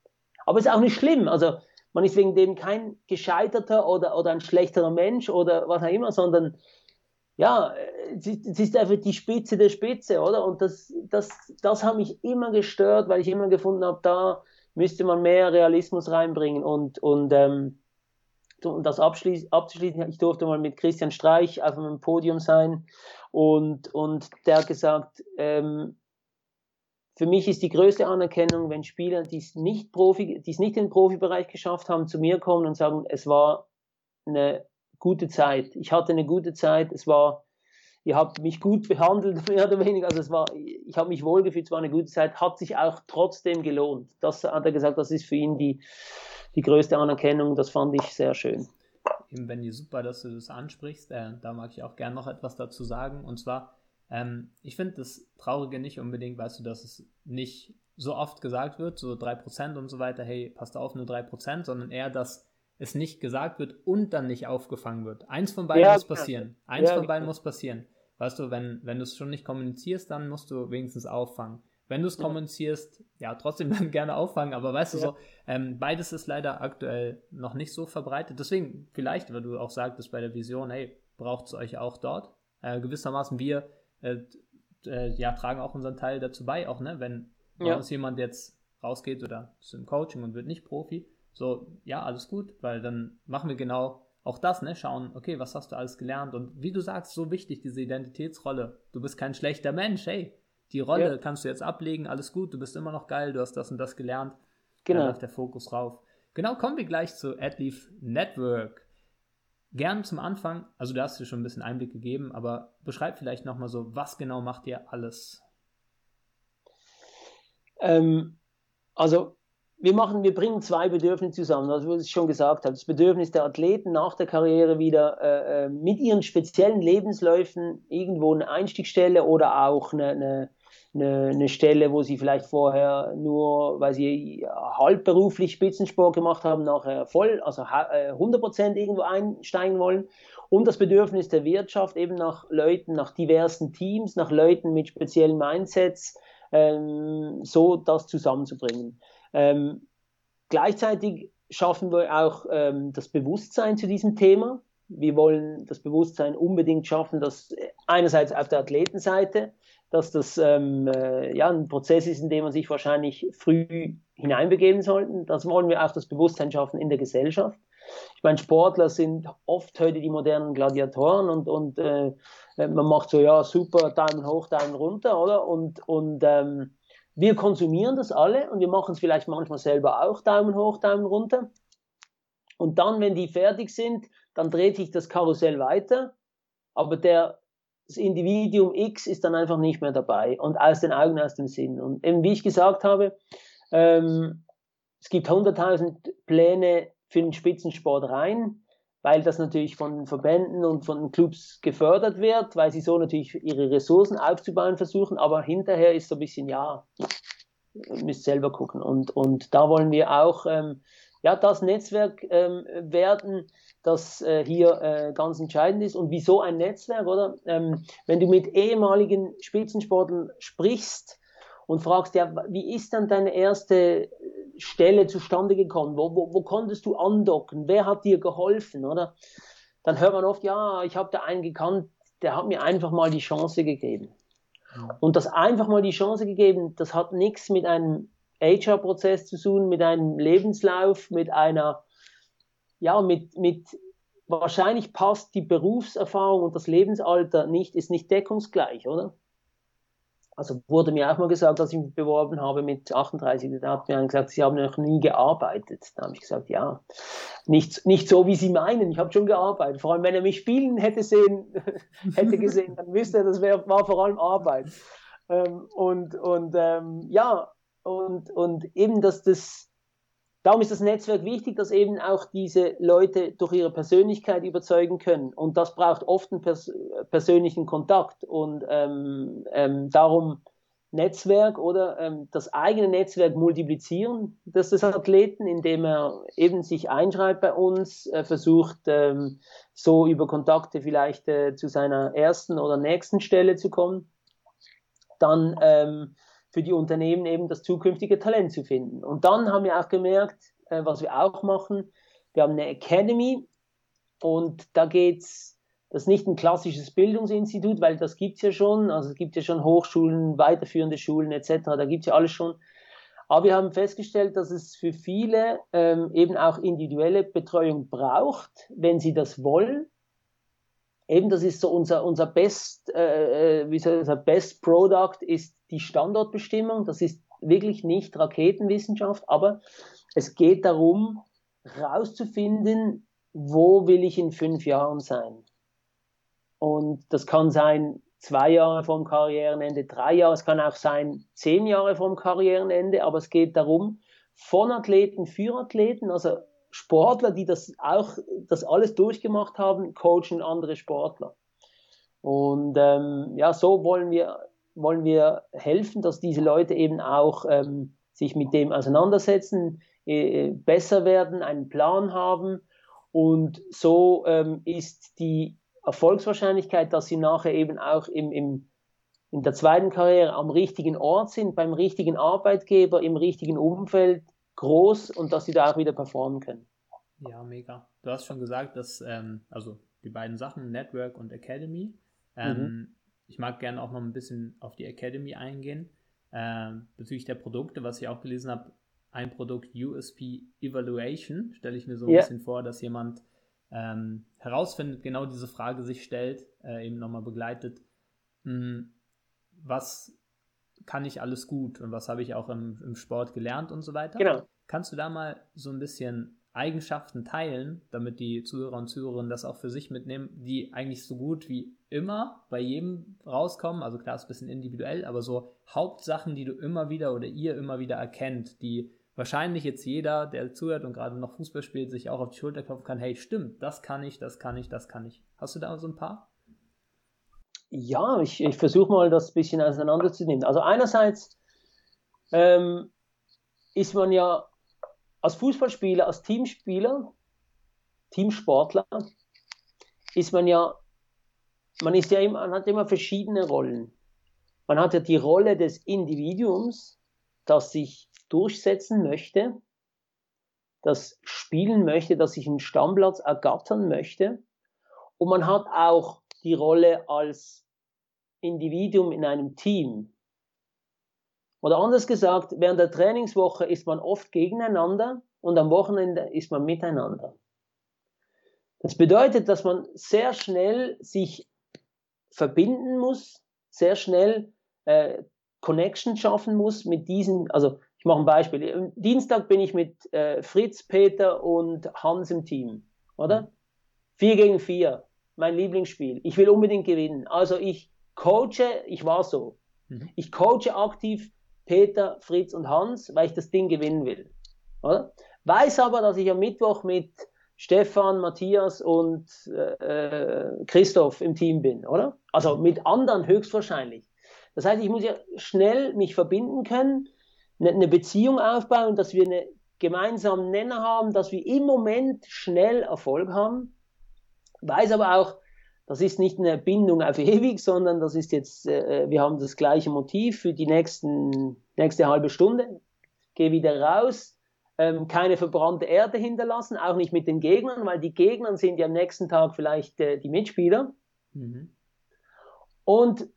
Aber es ist auch nicht schlimm. Also man ist wegen dem kein gescheiterter oder, oder ein schlechterer Mensch oder was auch immer, sondern ja, es ist einfach die Spitze der Spitze, oder? Und das, das, das hat mich immer gestört, weil ich immer gefunden habe, da müsste man mehr Realismus reinbringen und, und ähm, um das abzuschließen, ich durfte mal mit Christian Streich auf einem Podium sein und, und der hat gesagt, ähm, für mich ist die größte Anerkennung, wenn Spieler, die es nicht Profi, die es nicht in den Profibereich geschafft haben, zu mir kommen und sagen, es war eine gute Zeit. Ich hatte eine gute Zeit. Es war, ihr habt mich gut behandelt, mehr oder weniger. Also es war, ich habe mich wohlgefühlt, es war eine gute Zeit, hat sich auch trotzdem gelohnt. Das hat er gesagt, das ist für ihn die, die größte Anerkennung. Das fand ich sehr schön. Eben, Benny, super, dass du das ansprichst. Äh, da mag ich auch gerne noch etwas dazu sagen. Und zwar, ähm, ich finde das Traurige nicht unbedingt, weißt du, dass es nicht so oft gesagt wird, so 3% und so weiter, hey, passt auf, nur 3%, sondern eher, dass es nicht gesagt wird und dann nicht aufgefangen wird. Eins von beiden ja, muss passieren. Eins ja, von beiden muss passieren. Weißt du, wenn, wenn du es schon nicht kommunizierst, dann musst du wenigstens auffangen. Wenn du es ja. kommunizierst, ja, trotzdem dann gerne auffangen, aber weißt du so, ähm, beides ist leider aktuell noch nicht so verbreitet. Deswegen, vielleicht, weil du auch sagtest bei der Vision, hey, braucht es euch auch dort. Äh, gewissermaßen, wir äh, äh, ja, tragen auch unseren Teil dazu bei, auch ne, wenn ja. uns jemand jetzt rausgeht oder ist im Coaching und wird nicht Profi, so, ja, alles gut, weil dann machen wir genau auch das, ne? Schauen, okay, was hast du alles gelernt? Und wie du sagst, so wichtig, diese Identitätsrolle. Du bist kein schlechter Mensch, hey, die Rolle ja. kannst du jetzt ablegen, alles gut, du bist immer noch geil, du hast das und das gelernt. Genau. Dann läuft der Fokus rauf. Genau, kommen wir gleich zu AdLeaf Network. Gern zum Anfang, also du hast dir schon ein bisschen Einblick gegeben, aber beschreib vielleicht nochmal so, was genau macht ihr alles? Ähm, also wir machen, wir bringen zwei Bedürfnisse zusammen, also was ich schon gesagt habe. Das Bedürfnis der Athleten nach der Karriere wieder äh, äh, mit ihren speziellen Lebensläufen irgendwo eine Einstiegsstelle oder auch eine, eine, eine, eine Stelle, wo sie vielleicht vorher nur, weil sie halbberuflich Spitzensport gemacht haben, nachher voll, also 100% äh, irgendwo einsteigen wollen. Und das Bedürfnis der Wirtschaft eben nach Leuten, nach diversen Teams, nach Leuten mit speziellen Mindsets, ähm, so das zusammenzubringen. Ähm, gleichzeitig schaffen wir auch ähm, das Bewusstsein zu diesem Thema. Wir wollen das Bewusstsein unbedingt schaffen, dass einerseits auf der Athletenseite, dass das ähm, äh, ja, ein Prozess ist, in dem man sich wahrscheinlich früh hineinbegeben sollte. Das wollen wir auch das Bewusstsein schaffen in der Gesellschaft. Ich meine, Sportler sind oft heute die modernen Gladiatoren und, und äh, man macht so, ja, super, Daumen hoch, Daumen runter, oder? Und, und ähm, wir konsumieren das alle und wir machen es vielleicht manchmal selber auch, Daumen hoch, Daumen runter. Und dann, wenn die fertig sind, dann dreht sich das Karussell weiter, aber der, das Individuum X ist dann einfach nicht mehr dabei und aus den Augen, aus dem Sinn. Und eben wie ich gesagt habe, ähm, es gibt 100.000 Pläne für den Spitzensport rein weil das natürlich von den Verbänden und von den Clubs gefördert wird, weil sie so natürlich ihre Ressourcen aufzubauen versuchen, aber hinterher ist so ein bisschen, ja, müsst selber gucken. Und, und da wollen wir auch ähm, ja, das Netzwerk ähm, werden, das äh, hier äh, ganz entscheidend ist. Und wieso ein Netzwerk, oder? Ähm, wenn du mit ehemaligen Spitzensportlern sprichst und fragst, ja, wie ist dann deine erste Stelle zustande gekommen? Wo, wo, wo konntest du andocken? Wer hat dir geholfen, oder? Dann hört man oft, ja, ich habe da einen gekannt, der hat mir einfach mal die Chance gegeben. Und das einfach mal die Chance gegeben, das hat nichts mit einem HR-Prozess zu tun, mit einem Lebenslauf, mit einer, ja, mit, mit, wahrscheinlich passt die Berufserfahrung und das Lebensalter nicht, ist nicht deckungsgleich, oder? Also wurde mir auch mal gesagt, als ich mich beworben habe mit 38, da hat mir einer gesagt, Sie haben noch nie gearbeitet. Da habe ich gesagt, ja, nicht, nicht so, wie Sie meinen, ich habe schon gearbeitet. Vor allem, wenn er mich spielen hätte sehen, hätte gesehen, dann wüsste er, das wär, war vor allem Arbeit. Ähm, und und ähm, ja, und, und eben, dass das, darum ist das Netzwerk wichtig, dass eben auch diese Leute durch ihre Persönlichkeit überzeugen können. Und das braucht oft einen pers persönlichen Kontakt. Und ähm, ähm, darum Netzwerk oder ähm, das eigene Netzwerk multiplizieren das des Athleten, indem er eben sich einschreibt bei uns, äh, versucht ähm, so über Kontakte vielleicht äh, zu seiner ersten oder nächsten Stelle zu kommen. Dann ähm, für die Unternehmen eben das zukünftige Talent zu finden. Und dann haben wir auch gemerkt, äh, was wir auch machen, wir haben eine Academy und da geht's, das ist nicht ein klassisches Bildungsinstitut, weil das gibt's ja schon, also es gibt ja schon Hochschulen, weiterführende Schulen etc., da gibt's ja alles schon. Aber wir haben festgestellt, dass es für viele ähm, eben auch individuelle Betreuung braucht, wenn sie das wollen eben das ist so unser, unser Best, äh, äh, wie soll ich sagen, Best Product ist die Standortbestimmung. Das ist wirklich nicht Raketenwissenschaft, aber es geht darum, rauszufinden, wo will ich in fünf Jahren sein. Und das kann sein zwei Jahre vom Karrierenende, drei Jahre, es kann auch sein zehn Jahre vom Karrierenende, aber es geht darum, von Athleten für Athleten, also Sportler, die das auch, das alles durchgemacht haben, coachen andere Sportler. Und ähm, ja, so wollen wir, wollen wir helfen, dass diese Leute eben auch ähm, sich mit dem auseinandersetzen, äh, besser werden, einen Plan haben. Und so ähm, ist die Erfolgswahrscheinlichkeit, dass sie nachher eben auch im, im, in der zweiten Karriere am richtigen Ort sind, beim richtigen Arbeitgeber, im richtigen Umfeld, groß und dass sie da auch wieder performen können. Ja, mega. Du hast schon gesagt, dass, ähm, also die beiden Sachen, Network und Academy. Ähm, mhm. Ich mag gerne auch noch ein bisschen auf die Academy eingehen. Ähm, bezüglich der Produkte, was ich auch gelesen habe, ein Produkt USP Evaluation, stelle ich mir so ein yeah. bisschen vor, dass jemand ähm, herausfindet, genau diese Frage sich stellt, äh, eben nochmal begleitet, mh, hm, was kann ich alles gut und was habe ich auch im, im Sport gelernt und so weiter. Genau. Kannst du da mal so ein bisschen Eigenschaften teilen, damit die Zuhörer und Zuhörerinnen das auch für sich mitnehmen, die eigentlich so gut wie immer bei jedem rauskommen. Also klar, ist ein bisschen individuell, aber so Hauptsachen, die du immer wieder oder ihr immer wieder erkennt, die wahrscheinlich jetzt jeder, der zuhört und gerade noch Fußball spielt, sich auch auf die Schulter klopfen kann, hey, stimmt, das kann ich, das kann ich, das kann ich. Hast du da so ein paar? Ja, ich, ich versuche mal das ein bisschen auseinanderzunehmen. Also einerseits ähm, ist man ja als Fußballspieler, als Teamspieler, Teamsportler, ist man ja, man ist ja immer, man hat immer verschiedene Rollen. Man hat ja die Rolle des Individuums, das sich durchsetzen möchte, das spielen möchte, das sich einen Stammplatz ergattern möchte. Und man hat auch die Rolle als Individuum in einem Team. Oder anders gesagt, während der Trainingswoche ist man oft gegeneinander und am Wochenende ist man miteinander. Das bedeutet, dass man sehr schnell sich verbinden muss, sehr schnell äh, Connection schaffen muss mit diesen, also ich mache ein Beispiel. Am Dienstag bin ich mit äh, Fritz, Peter und Hans im Team, oder? Vier gegen vier, mein Lieblingsspiel. Ich will unbedingt gewinnen. Also ich coache, ich war so. Mhm. Ich coache aktiv Peter, Fritz und Hans, weil ich das Ding gewinnen will. Oder? Weiß aber, dass ich am Mittwoch mit Stefan, Matthias und äh, Christoph im Team bin, oder? Also mit anderen höchstwahrscheinlich. Das heißt, ich muss ja schnell mich verbinden können, eine, eine Beziehung aufbauen, dass wir eine gemeinsamen Nenner haben, dass wir im Moment schnell Erfolg haben. Weiß aber auch, das ist nicht eine Bindung auf ewig, sondern das ist jetzt, äh, wir haben das gleiche Motiv für die nächsten, nächste halbe Stunde. Geh wieder raus, ähm, keine verbrannte Erde hinterlassen, auch nicht mit den Gegnern, weil die Gegner sind ja am nächsten Tag vielleicht äh, die Mitspieler. Mhm. Und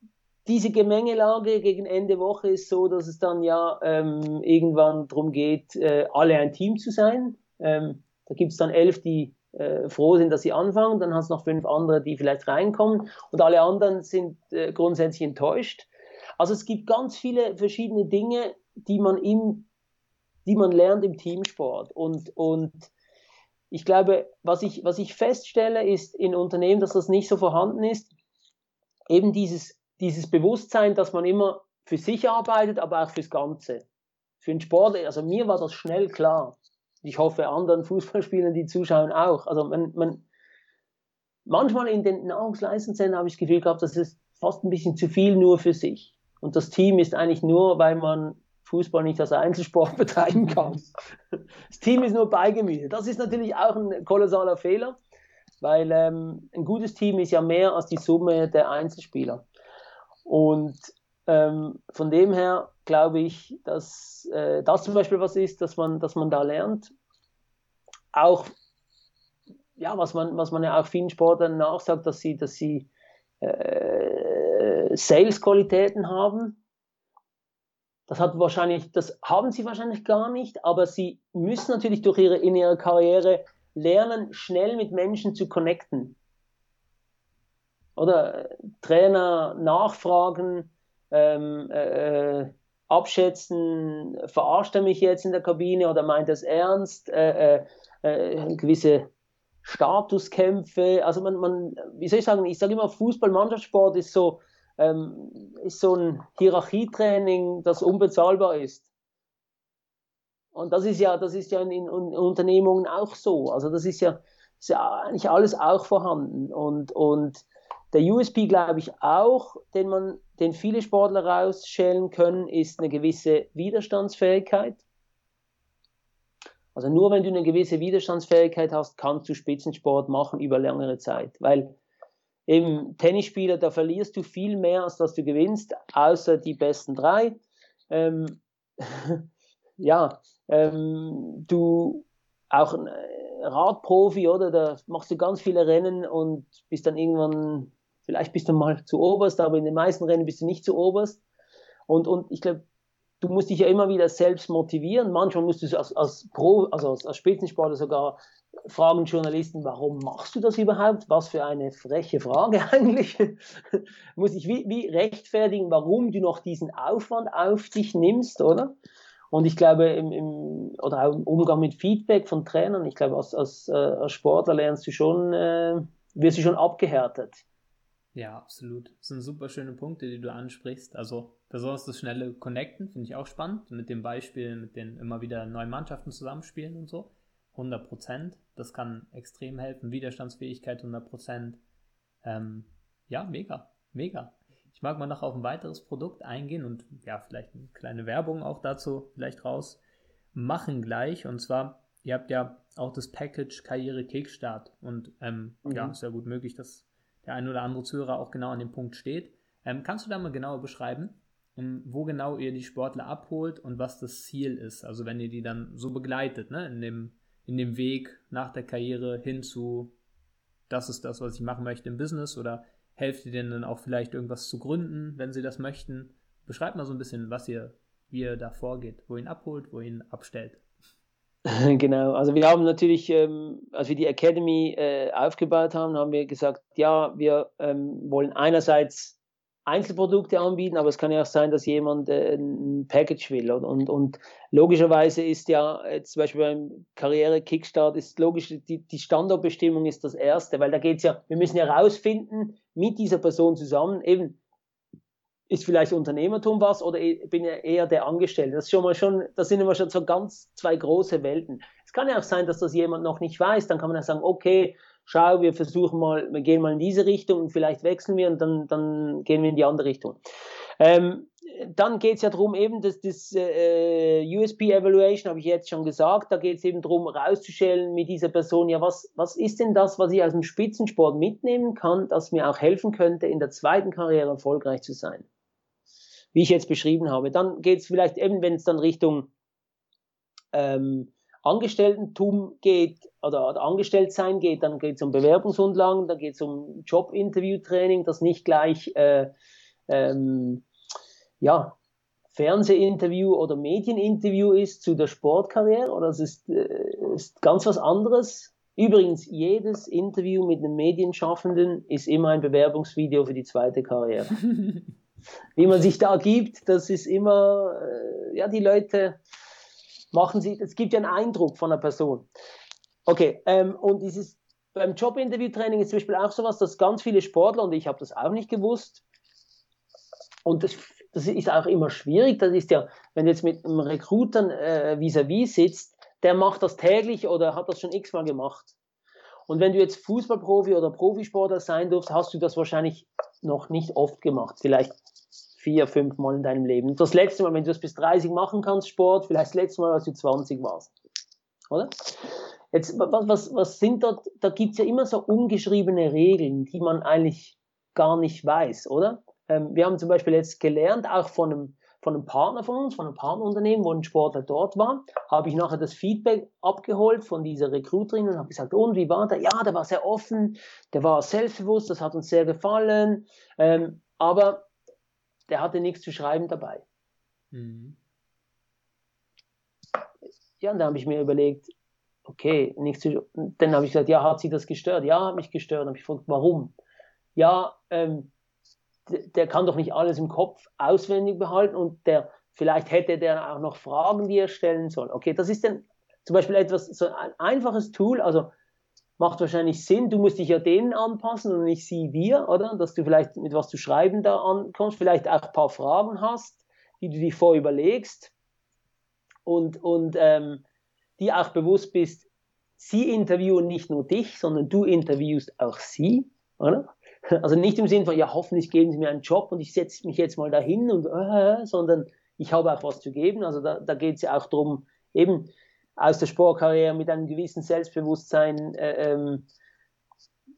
diese Gemengelage gegen Ende Woche ist so, dass es dann ja ähm, irgendwann darum geht, äh, alle ein Team zu sein. Ähm, da gibt es dann elf, die äh, froh sind, dass sie anfangen. Dann hast du noch fünf andere, die vielleicht reinkommen. Und alle anderen sind äh, grundsätzlich enttäuscht. Also es gibt ganz viele verschiedene Dinge, die man im, die man lernt im Teamsport. Und, und ich glaube, was ich, was ich feststelle, ist in Unternehmen, dass das nicht so vorhanden ist, eben dieses dieses Bewusstsein, dass man immer für sich arbeitet, aber auch fürs Ganze. Für den Sport, also mir war das schnell klar. Ich hoffe anderen Fußballspielern, die zuschauen, auch. Also man, man manchmal in den Nahrungsleistungszentren habe ich das Gefühl gehabt, das ist fast ein bisschen zu viel nur für sich. Und das Team ist eigentlich nur, weil man Fußball nicht als Einzelsport betreiben kann. Das Team ist nur Beigemüse. Das ist natürlich auch ein kolossaler Fehler, weil ähm, ein gutes Team ist ja mehr als die Summe der Einzelspieler. Und ähm, von dem her glaube ich, dass äh, das zum Beispiel was ist, dass man, dass man da lernt. Auch, ja, was man, was man ja auch vielen Sportlern nachsagt, dass sie, dass sie äh, Sales-Qualitäten haben. Das hat wahrscheinlich, das haben sie wahrscheinlich gar nicht, aber sie müssen natürlich durch ihre, in ihrer Karriere lernen, schnell mit Menschen zu connecten oder Trainer nachfragen, ähm, äh, abschätzen, verarscht er mich jetzt in der Kabine oder meint es ernst, äh, äh, äh, gewisse Statuskämpfe, also man, man, wie soll ich sagen, ich sage immer, Fußball-Mannschaftssport ist so, ähm, ist so ein Hierarchietraining, das unbezahlbar ist. Und das ist ja, das ist ja in, in Unternehmungen auch so. Also das ist ja, ist ja eigentlich alles auch vorhanden. Und, und der USP, glaube ich, auch, den man, den viele Sportler rausschälen können, ist eine gewisse Widerstandsfähigkeit. Also nur wenn du eine gewisse Widerstandsfähigkeit hast, kannst du Spitzensport machen über längere Zeit. Weil im Tennisspieler, da verlierst du viel mehr, als dass du gewinnst, außer die besten drei. Ähm, ja, ähm, du auch ein Radprofi, oder? Da machst du ganz viele Rennen und bist dann irgendwann Vielleicht bist du mal zu oberst, aber in den meisten Rennen bist du nicht zu oberst. Und, und ich glaube, du musst dich ja immer wieder selbst motivieren. Manchmal musst du als, als Pro, also als, als Spitzensportler sogar fragen Journalisten, warum machst du das überhaupt? Was für eine freche Frage eigentlich. Muss ich wie, wie rechtfertigen, warum du noch diesen Aufwand auf dich nimmst, oder? Und ich glaube, im, im, oder auch im Umgang mit Feedback von Trainern, ich glaube, als, als, äh, als Sportler lernst du schon, äh, wirst du schon abgehärtet. Ja, absolut. Das sind super schöne Punkte, die du ansprichst. Also besonders das schnelle Connecten finde ich auch spannend. Mit dem Beispiel, mit den immer wieder neuen Mannschaften zusammenspielen und so. 100 Prozent. Das kann extrem helfen. Widerstandsfähigkeit 100 Prozent. Ähm, ja, mega, mega. Ich mag mal noch auf ein weiteres Produkt eingehen und ja, vielleicht eine kleine Werbung auch dazu vielleicht raus machen gleich. Und zwar, ihr habt ja auch das Package Karriere Kickstart und ähm, mhm. ja, ist ja gut möglich, dass der ein oder andere Zuhörer auch genau an dem Punkt steht. Ähm, kannst du da mal genauer beschreiben, um, wo genau ihr die Sportler abholt und was das Ziel ist? Also wenn ihr die dann so begleitet, ne, in dem, in dem Weg nach der Karriere hin zu, das ist das, was ich machen möchte im Business oder helft ihr denen dann auch vielleicht irgendwas zu gründen, wenn sie das möchten? Beschreibt mal so ein bisschen, was ihr, wie ihr da vorgeht, wo ihr ihn abholt, wo ihr ihn abstellt. Genau, also wir haben natürlich, ähm, als wir die Academy äh, aufgebaut haben, haben wir gesagt, ja, wir ähm, wollen einerseits Einzelprodukte anbieten, aber es kann ja auch sein, dass jemand äh, ein Package will. Und, und logischerweise ist ja äh, zum Beispiel beim Karriere-Kickstart ist logisch, die, die Standortbestimmung ist das Erste, weil da geht es ja, wir müssen ja herausfinden, mit dieser Person zusammen, eben, ist vielleicht Unternehmertum was oder bin ich eher der Angestellte? Das ist schon mal schon, das sind immer schon so ganz zwei große Welten. Es kann ja auch sein, dass das jemand noch nicht weiß. Dann kann man ja sagen, okay, schau, wir versuchen mal, wir gehen mal in diese Richtung und vielleicht wechseln wir und dann, dann gehen wir in die andere Richtung. Ähm, dann geht es ja darum, eben, dass das äh, USP Evaluation, habe ich jetzt schon gesagt, da geht es eben darum, rauszustellen mit dieser Person, ja, was, was ist denn das, was ich aus dem Spitzensport mitnehmen kann, das mir auch helfen könnte, in der zweiten Karriere erfolgreich zu sein. Wie ich jetzt beschrieben habe. Dann geht es vielleicht eben, wenn es dann Richtung ähm, Angestelltentum geht oder, oder Angestelltsein geht, dann geht es um Bewerbungsunterlagen, dann geht es um Jobinterviewtraining, das nicht gleich äh, ähm, ja, Fernsehinterview oder Medieninterview ist zu der Sportkarriere oder es ist, äh, ist ganz was anderes. Übrigens, jedes Interview mit einem Medienschaffenden ist immer ein Bewerbungsvideo für die zweite Karriere. Wie man sich da gibt, das ist immer, äh, ja, die Leute machen sie, es gibt ja einen Eindruck von einer Person. Okay, ähm, und dieses beim Jobinterviewtraining ist zum Beispiel auch sowas, dass ganz viele Sportler, und ich habe das auch nicht gewusst, und das das ist auch immer schwierig. Das ist ja, wenn du jetzt mit einem Recruiter äh, vis-à-vis sitzt, der macht das täglich oder hat das schon x-mal gemacht. Und wenn du jetzt Fußballprofi oder Profisportler sein durfst, hast du das wahrscheinlich noch nicht oft gemacht. Vielleicht vier, fünf Mal in deinem Leben. Das letzte Mal, wenn du das bis 30 machen kannst, Sport, vielleicht das letzte Mal, als du 20 warst. Oder? Jetzt, was, was, was sind dort, da gibt's ja immer so ungeschriebene Regeln, die man eigentlich gar nicht weiß, oder? Ähm, wir haben zum Beispiel jetzt gelernt, auch von einem, von einem Partner von uns, von einem Partnerunternehmen, wo ein Sportler dort war, habe ich nachher das Feedback abgeholt von dieser Recruiterin und habe gesagt, und wie war der? Ja, der war sehr offen, der war selbstbewusst, das hat uns sehr gefallen, ähm, aber der hatte nichts zu schreiben dabei. Mhm. Ja, und da habe ich mir überlegt, okay, nichts zu, dann habe ich gesagt, ja, hat sie das gestört? Ja, hat mich gestört. Dann habe ich gefragt, warum? Ja, ähm, der kann doch nicht alles im Kopf auswendig behalten und der, vielleicht hätte der auch noch Fragen, die er stellen soll. Okay, das ist dann zum Beispiel etwas, so ein einfaches Tool, also macht wahrscheinlich Sinn, du musst dich ja denen anpassen und nicht sie wir, oder? Dass du vielleicht mit was zu schreiben da ankommst, vielleicht auch ein paar Fragen hast, die du dir vorher überlegst und, und ähm, die auch bewusst bist, sie interviewen nicht nur dich, sondern du interviewst auch sie, oder? Also nicht im Sinn von, ja, hoffentlich geben sie mir einen Job und ich setze mich jetzt mal dahin und, äh, sondern ich habe auch was zu geben. Also da, da geht es ja auch darum, eben aus der Sportkarriere mit einem gewissen Selbstbewusstsein äh, ähm,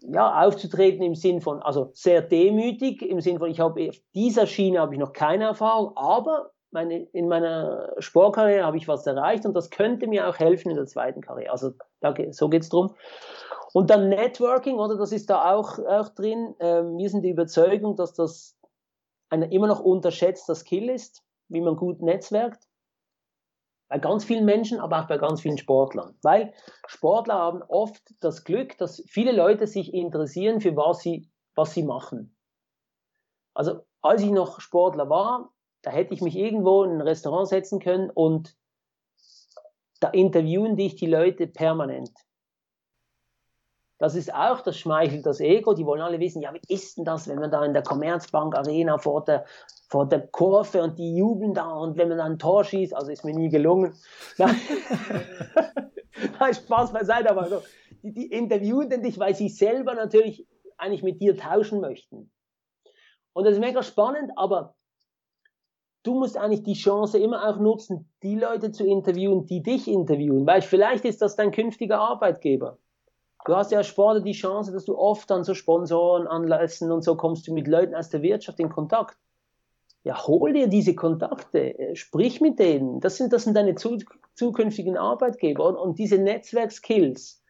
ja, aufzutreten im Sinn von, also sehr demütig, im Sinn von, ich habe auf dieser Schiene habe ich noch keine Erfahrung, aber meine, in meiner Sportkarriere habe ich was erreicht und das könnte mir auch helfen in der zweiten Karriere. Also da, so geht es drum. Und dann Networking, oder das ist da auch, auch drin. Ähm, wir sind die Überzeugung, dass das ein immer noch unterschätzter Skill ist, wie man gut netzwerkt. Bei ganz vielen Menschen, aber auch bei ganz vielen Sportlern. Weil Sportler haben oft das Glück, dass viele Leute sich interessieren für was sie, was sie machen. Also als ich noch Sportler war, da hätte ich mich irgendwo in ein Restaurant setzen können und da interviewen dich die Leute permanent. Das ist auch, das schmeichelt das Ego. Die wollen alle wissen, ja, wie ist denn das, wenn man da in der Commerzbank Arena vor der, vor der Kurve und die jubeln da und wenn man dann ein Tor schießt, also ist mir nie gelungen. Nein, Spaß beiseite, aber so, die, die interviewen dich, weil sie selber natürlich eigentlich mit dir tauschen möchten. Und das ist mega spannend, aber du musst eigentlich die Chance immer auch nutzen, die Leute zu interviewen, die dich interviewen, weil vielleicht ist das dein künftiger Arbeitgeber. Du hast ja als Sportler die Chance, dass du oft an so Sponsoren anlässen und so kommst du mit Leuten aus der Wirtschaft in Kontakt. Ja, hol dir diese Kontakte, äh, sprich mit denen. Das sind, das sind deine zu, zukünftigen Arbeitgeber und, und diese Netzwerkskills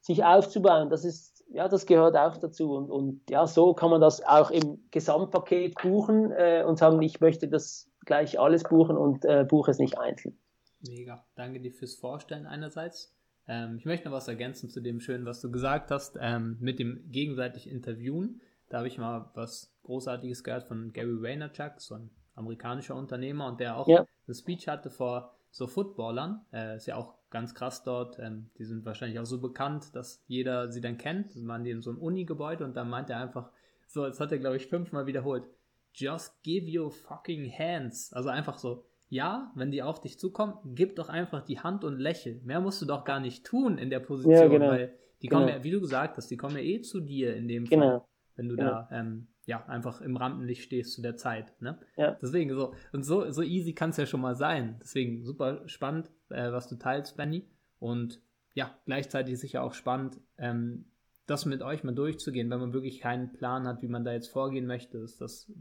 sich aufzubauen, das ist, ja, das gehört auch dazu. Und, und ja, so kann man das auch im Gesamtpaket buchen äh, und sagen, ich möchte das gleich alles buchen und äh, buche es nicht einzeln. Mega. Danke dir fürs Vorstellen einerseits. Ähm, ich möchte noch was ergänzen zu dem Schönen, was du gesagt hast, ähm, mit dem gegenseitig Interviewen. Da habe ich mal was Großartiges gehört von Gary Vaynerchuk, so ein amerikanischer Unternehmer und der auch ja. eine Speech hatte vor so Footballern. Äh, ist ja auch ganz krass dort. Ähm, die sind wahrscheinlich auch so bekannt, dass jeder sie dann kennt. Das waren die in so einem Uni-Gebäude und dann meint er einfach, so, jetzt hat er glaube ich fünfmal wiederholt, just give your fucking hands. Also einfach so, ja, wenn die auf dich zukommen, gib doch einfach die Hand und lächel. Mehr musst du doch gar nicht tun in der Position, ja, genau. weil die kommen genau. ja, wie du gesagt hast, die kommen ja eh zu dir in dem Fall. Genau. wenn du ja. da ähm, ja einfach im Rampenlicht stehst zu der Zeit. Ne? Ja. Deswegen so, und so, so easy kann es ja schon mal sein. Deswegen super spannend, äh, was du teilst, Benny. Und ja, gleichzeitig sicher auch spannend, ähm, das mit euch mal durchzugehen, wenn man wirklich keinen Plan hat, wie man da jetzt vorgehen möchte, ist das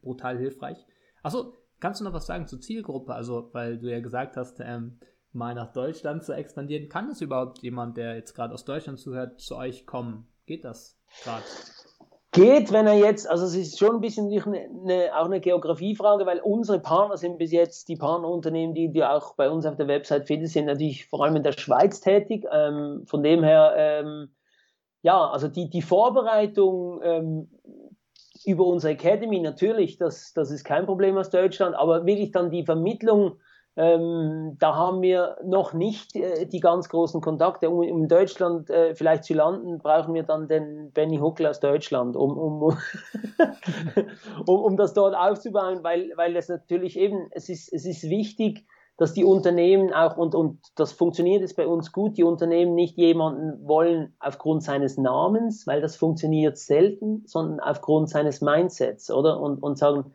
brutal hilfreich. Achso, kannst du noch was sagen zur Zielgruppe? Also, weil du ja gesagt hast, ähm, mal nach Deutschland zu expandieren. Kann es überhaupt jemand, der jetzt gerade aus Deutschland zuhört, zu euch kommen? Geht das gerade? Geht, wenn er jetzt, also es ist schon ein bisschen eine, auch eine Geografiefrage, weil unsere Partner sind bis jetzt die Partnerunternehmen, die du auch bei uns auf der Website findest, sind natürlich vor allem in der Schweiz tätig. Ähm, von dem her, ähm, ja, also die, die Vorbereitung ähm, über unsere Academy natürlich, das, das ist kein Problem aus Deutschland, aber wirklich dann die Vermittlung ähm, da haben wir noch nicht äh, die ganz großen Kontakte. Um in Deutschland äh, vielleicht zu landen, brauchen wir dann den Benny Huckel aus Deutschland, um, um, um, um das dort aufzubauen, weil, weil es natürlich eben, es ist, es ist wichtig, dass die Unternehmen auch, und, und das funktioniert jetzt bei uns gut, die Unternehmen nicht jemanden wollen aufgrund seines Namens, weil das funktioniert selten, sondern aufgrund seines Mindsets, oder? Und, und sagen,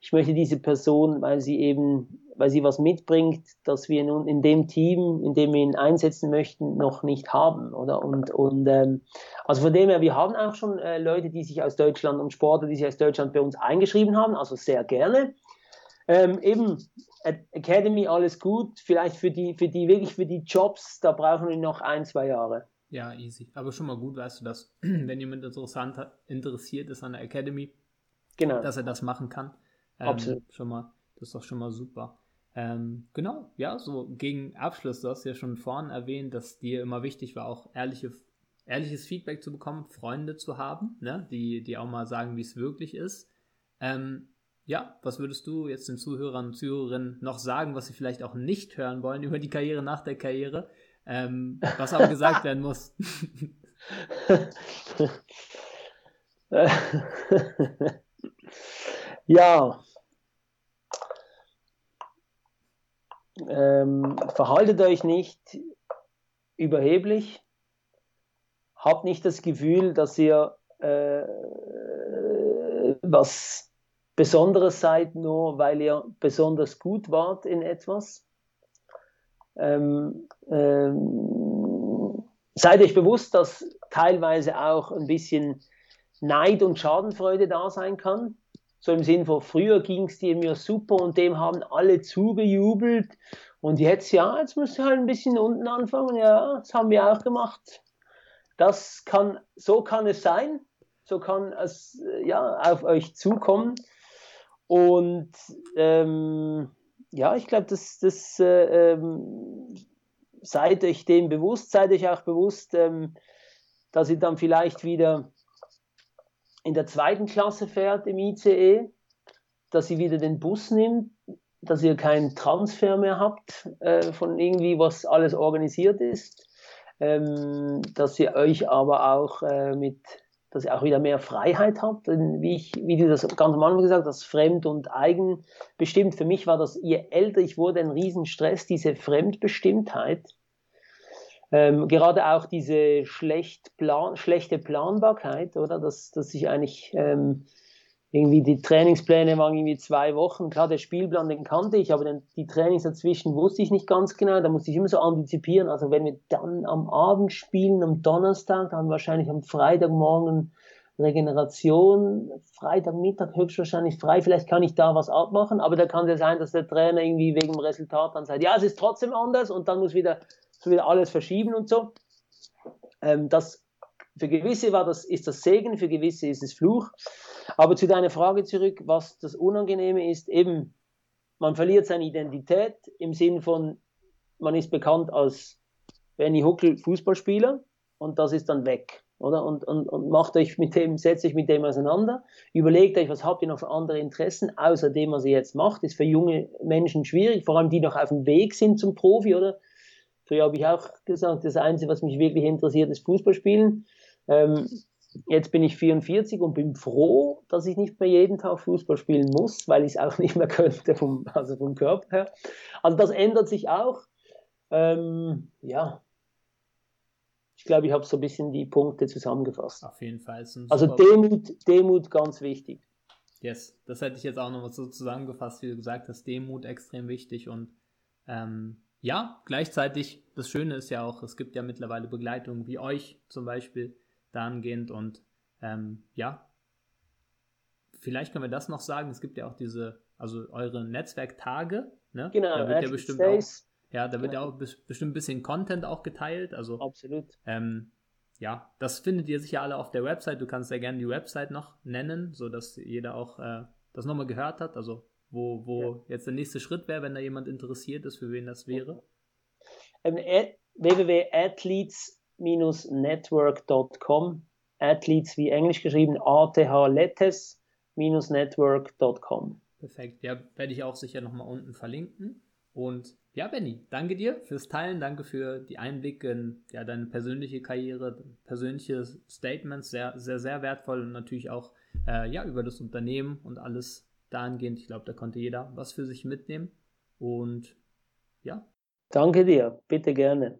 ich möchte diese Person, weil sie eben weil sie was mitbringt, das wir nun in dem Team, in dem wir ihn einsetzen möchten, noch nicht haben, oder? Und, und ähm, also von dem her, wir haben auch schon äh, Leute, die sich aus Deutschland und Sportler, die sich aus Deutschland bei uns eingeschrieben haben, also sehr gerne. Ähm, eben Academy, alles gut. Vielleicht für die, für die, wirklich für die Jobs, da brauchen wir noch ein, zwei Jahre. Ja, easy. Aber schon mal gut, weißt du, dass, wenn jemand interessant, interessiert ist an der Academy, genau. dass er das machen kann. Ähm, Absolut. Schon mal, das ist doch schon mal super. Ähm, genau, ja, so gegen Abschluss, du hast ja schon vorhin erwähnt, dass dir immer wichtig war, auch ehrliche, ehrliches Feedback zu bekommen, Freunde zu haben, ne, die, die auch mal sagen, wie es wirklich ist. Ähm, ja, was würdest du jetzt den Zuhörern und Zuhörerinnen noch sagen, was sie vielleicht auch nicht hören wollen über die Karriere nach der Karriere, ähm, was auch gesagt werden muss? ja, ähm, verhaltet euch nicht überheblich, habt nicht das Gefühl, dass ihr äh, was Besonderes seid, nur weil ihr besonders gut wart in etwas. Ähm, ähm, seid euch bewusst, dass teilweise auch ein bisschen Neid und Schadenfreude da sein kann. So im Sinn von früher ging es dir mir super und dem haben alle zugejubelt. Und jetzt ja, jetzt musst du halt ein bisschen unten anfangen, ja, das haben wir auch gemacht. Das kann, so kann es sein, so kann es ja auf euch zukommen und ähm, ja, ich glaube, das, das äh, ähm, seid euch dem bewusst, seid euch auch bewusst, ähm, dass ihr dann vielleicht wieder in der zweiten Klasse fährt im ICE, dass sie wieder den Bus nimmt, dass ihr keinen Transfer mehr habt äh, von irgendwie, was alles organisiert ist, ähm, dass ihr euch aber auch äh, mit, dass ihr auch wieder mehr Freiheit habt, wie ich, wie du das ganz am Anfang gesagt hast, fremd und eigen bestimmt. Für mich war das, je älter ich wurde, ein Riesenstress, diese Fremdbestimmtheit ähm, gerade auch diese schlecht plan schlechte Planbarkeit, oder? Dass, dass ich eigentlich ähm, irgendwie die Trainingspläne waren irgendwie zwei Wochen. Klar, der Spielplan, den kannte ich, aber den, die Trainings dazwischen wusste ich nicht ganz genau. Da musste ich immer so antizipieren. Also wenn wir dann am Abend spielen, am Donnerstag, dann wahrscheinlich am Freitagmorgen Regeneration, Freitagmittag höchstwahrscheinlich frei, vielleicht kann ich da was abmachen, aber da kann es sein, dass der Trainer irgendwie wegen dem Resultat dann sagt, ja, es ist trotzdem anders und dann muss wieder so wieder alles verschieben und so. Ähm, das, für gewisse war das, ist das Segen, für gewisse ist es Fluch. Aber zu deiner Frage zurück, was das Unangenehme ist, eben, man verliert seine Identität im Sinn von, man ist bekannt als Benny Huckel Fußballspieler und das ist dann weg. Oder? Und, und, und macht euch mit dem, setzt euch mit dem auseinander, überlegt euch, was habt ihr noch für andere Interessen, außer dem, was ihr jetzt macht, ist für junge Menschen schwierig, vor allem die noch auf dem Weg sind zum Profi, oder? Früher habe ich auch gesagt, das Einzige, was mich wirklich interessiert, ist Fußballspielen. Ähm, jetzt bin ich 44 und bin froh, dass ich nicht mehr jeden Tag Fußball spielen muss, weil ich es auch nicht mehr könnte, vom, also vom Körper her. Also das ändert sich auch. Ähm, ja, ich glaube, ich habe so ein bisschen die Punkte zusammengefasst. Auf jeden Fall. also Demut, Demut ganz wichtig. Yes, das hätte ich jetzt auch noch so zusammengefasst, wie du gesagt hast, Demut extrem wichtig und ähm, ja, gleichzeitig, das Schöne ist ja auch, es gibt ja mittlerweile Begleitungen wie euch zum Beispiel dahingehend und ähm, ja, vielleicht können wir das noch sagen, es gibt ja auch diese, also eure Netzwerktage, ne? Genau, da wird ja bestimmt Days. auch, ja, da wird ja auch bestimmt ein bisschen Content auch geteilt, also absolut. Ähm, ja, das findet ihr sicher alle auf der Website. Du kannst ja gerne die Website noch nennen, sodass jeder auch äh, das nochmal gehört hat. Also wo, wo ja. jetzt der nächste Schritt wäre, wenn da jemand interessiert ist, für wen das wäre. Ähm, www.athletes-network.com Athletes wie Englisch geschrieben, athletes-network.com. Perfekt, ja, werde ich auch sicher nochmal unten verlinken. Und ja, Benny, danke dir fürs Teilen, danke für die Einblicke in ja, deine persönliche Karriere, persönliche Statements, sehr, sehr, sehr wertvoll und natürlich auch äh, ja, über das Unternehmen und alles dahingehend. Ich glaube, da konnte jeder was für sich mitnehmen. Und ja. Danke dir, bitte gerne.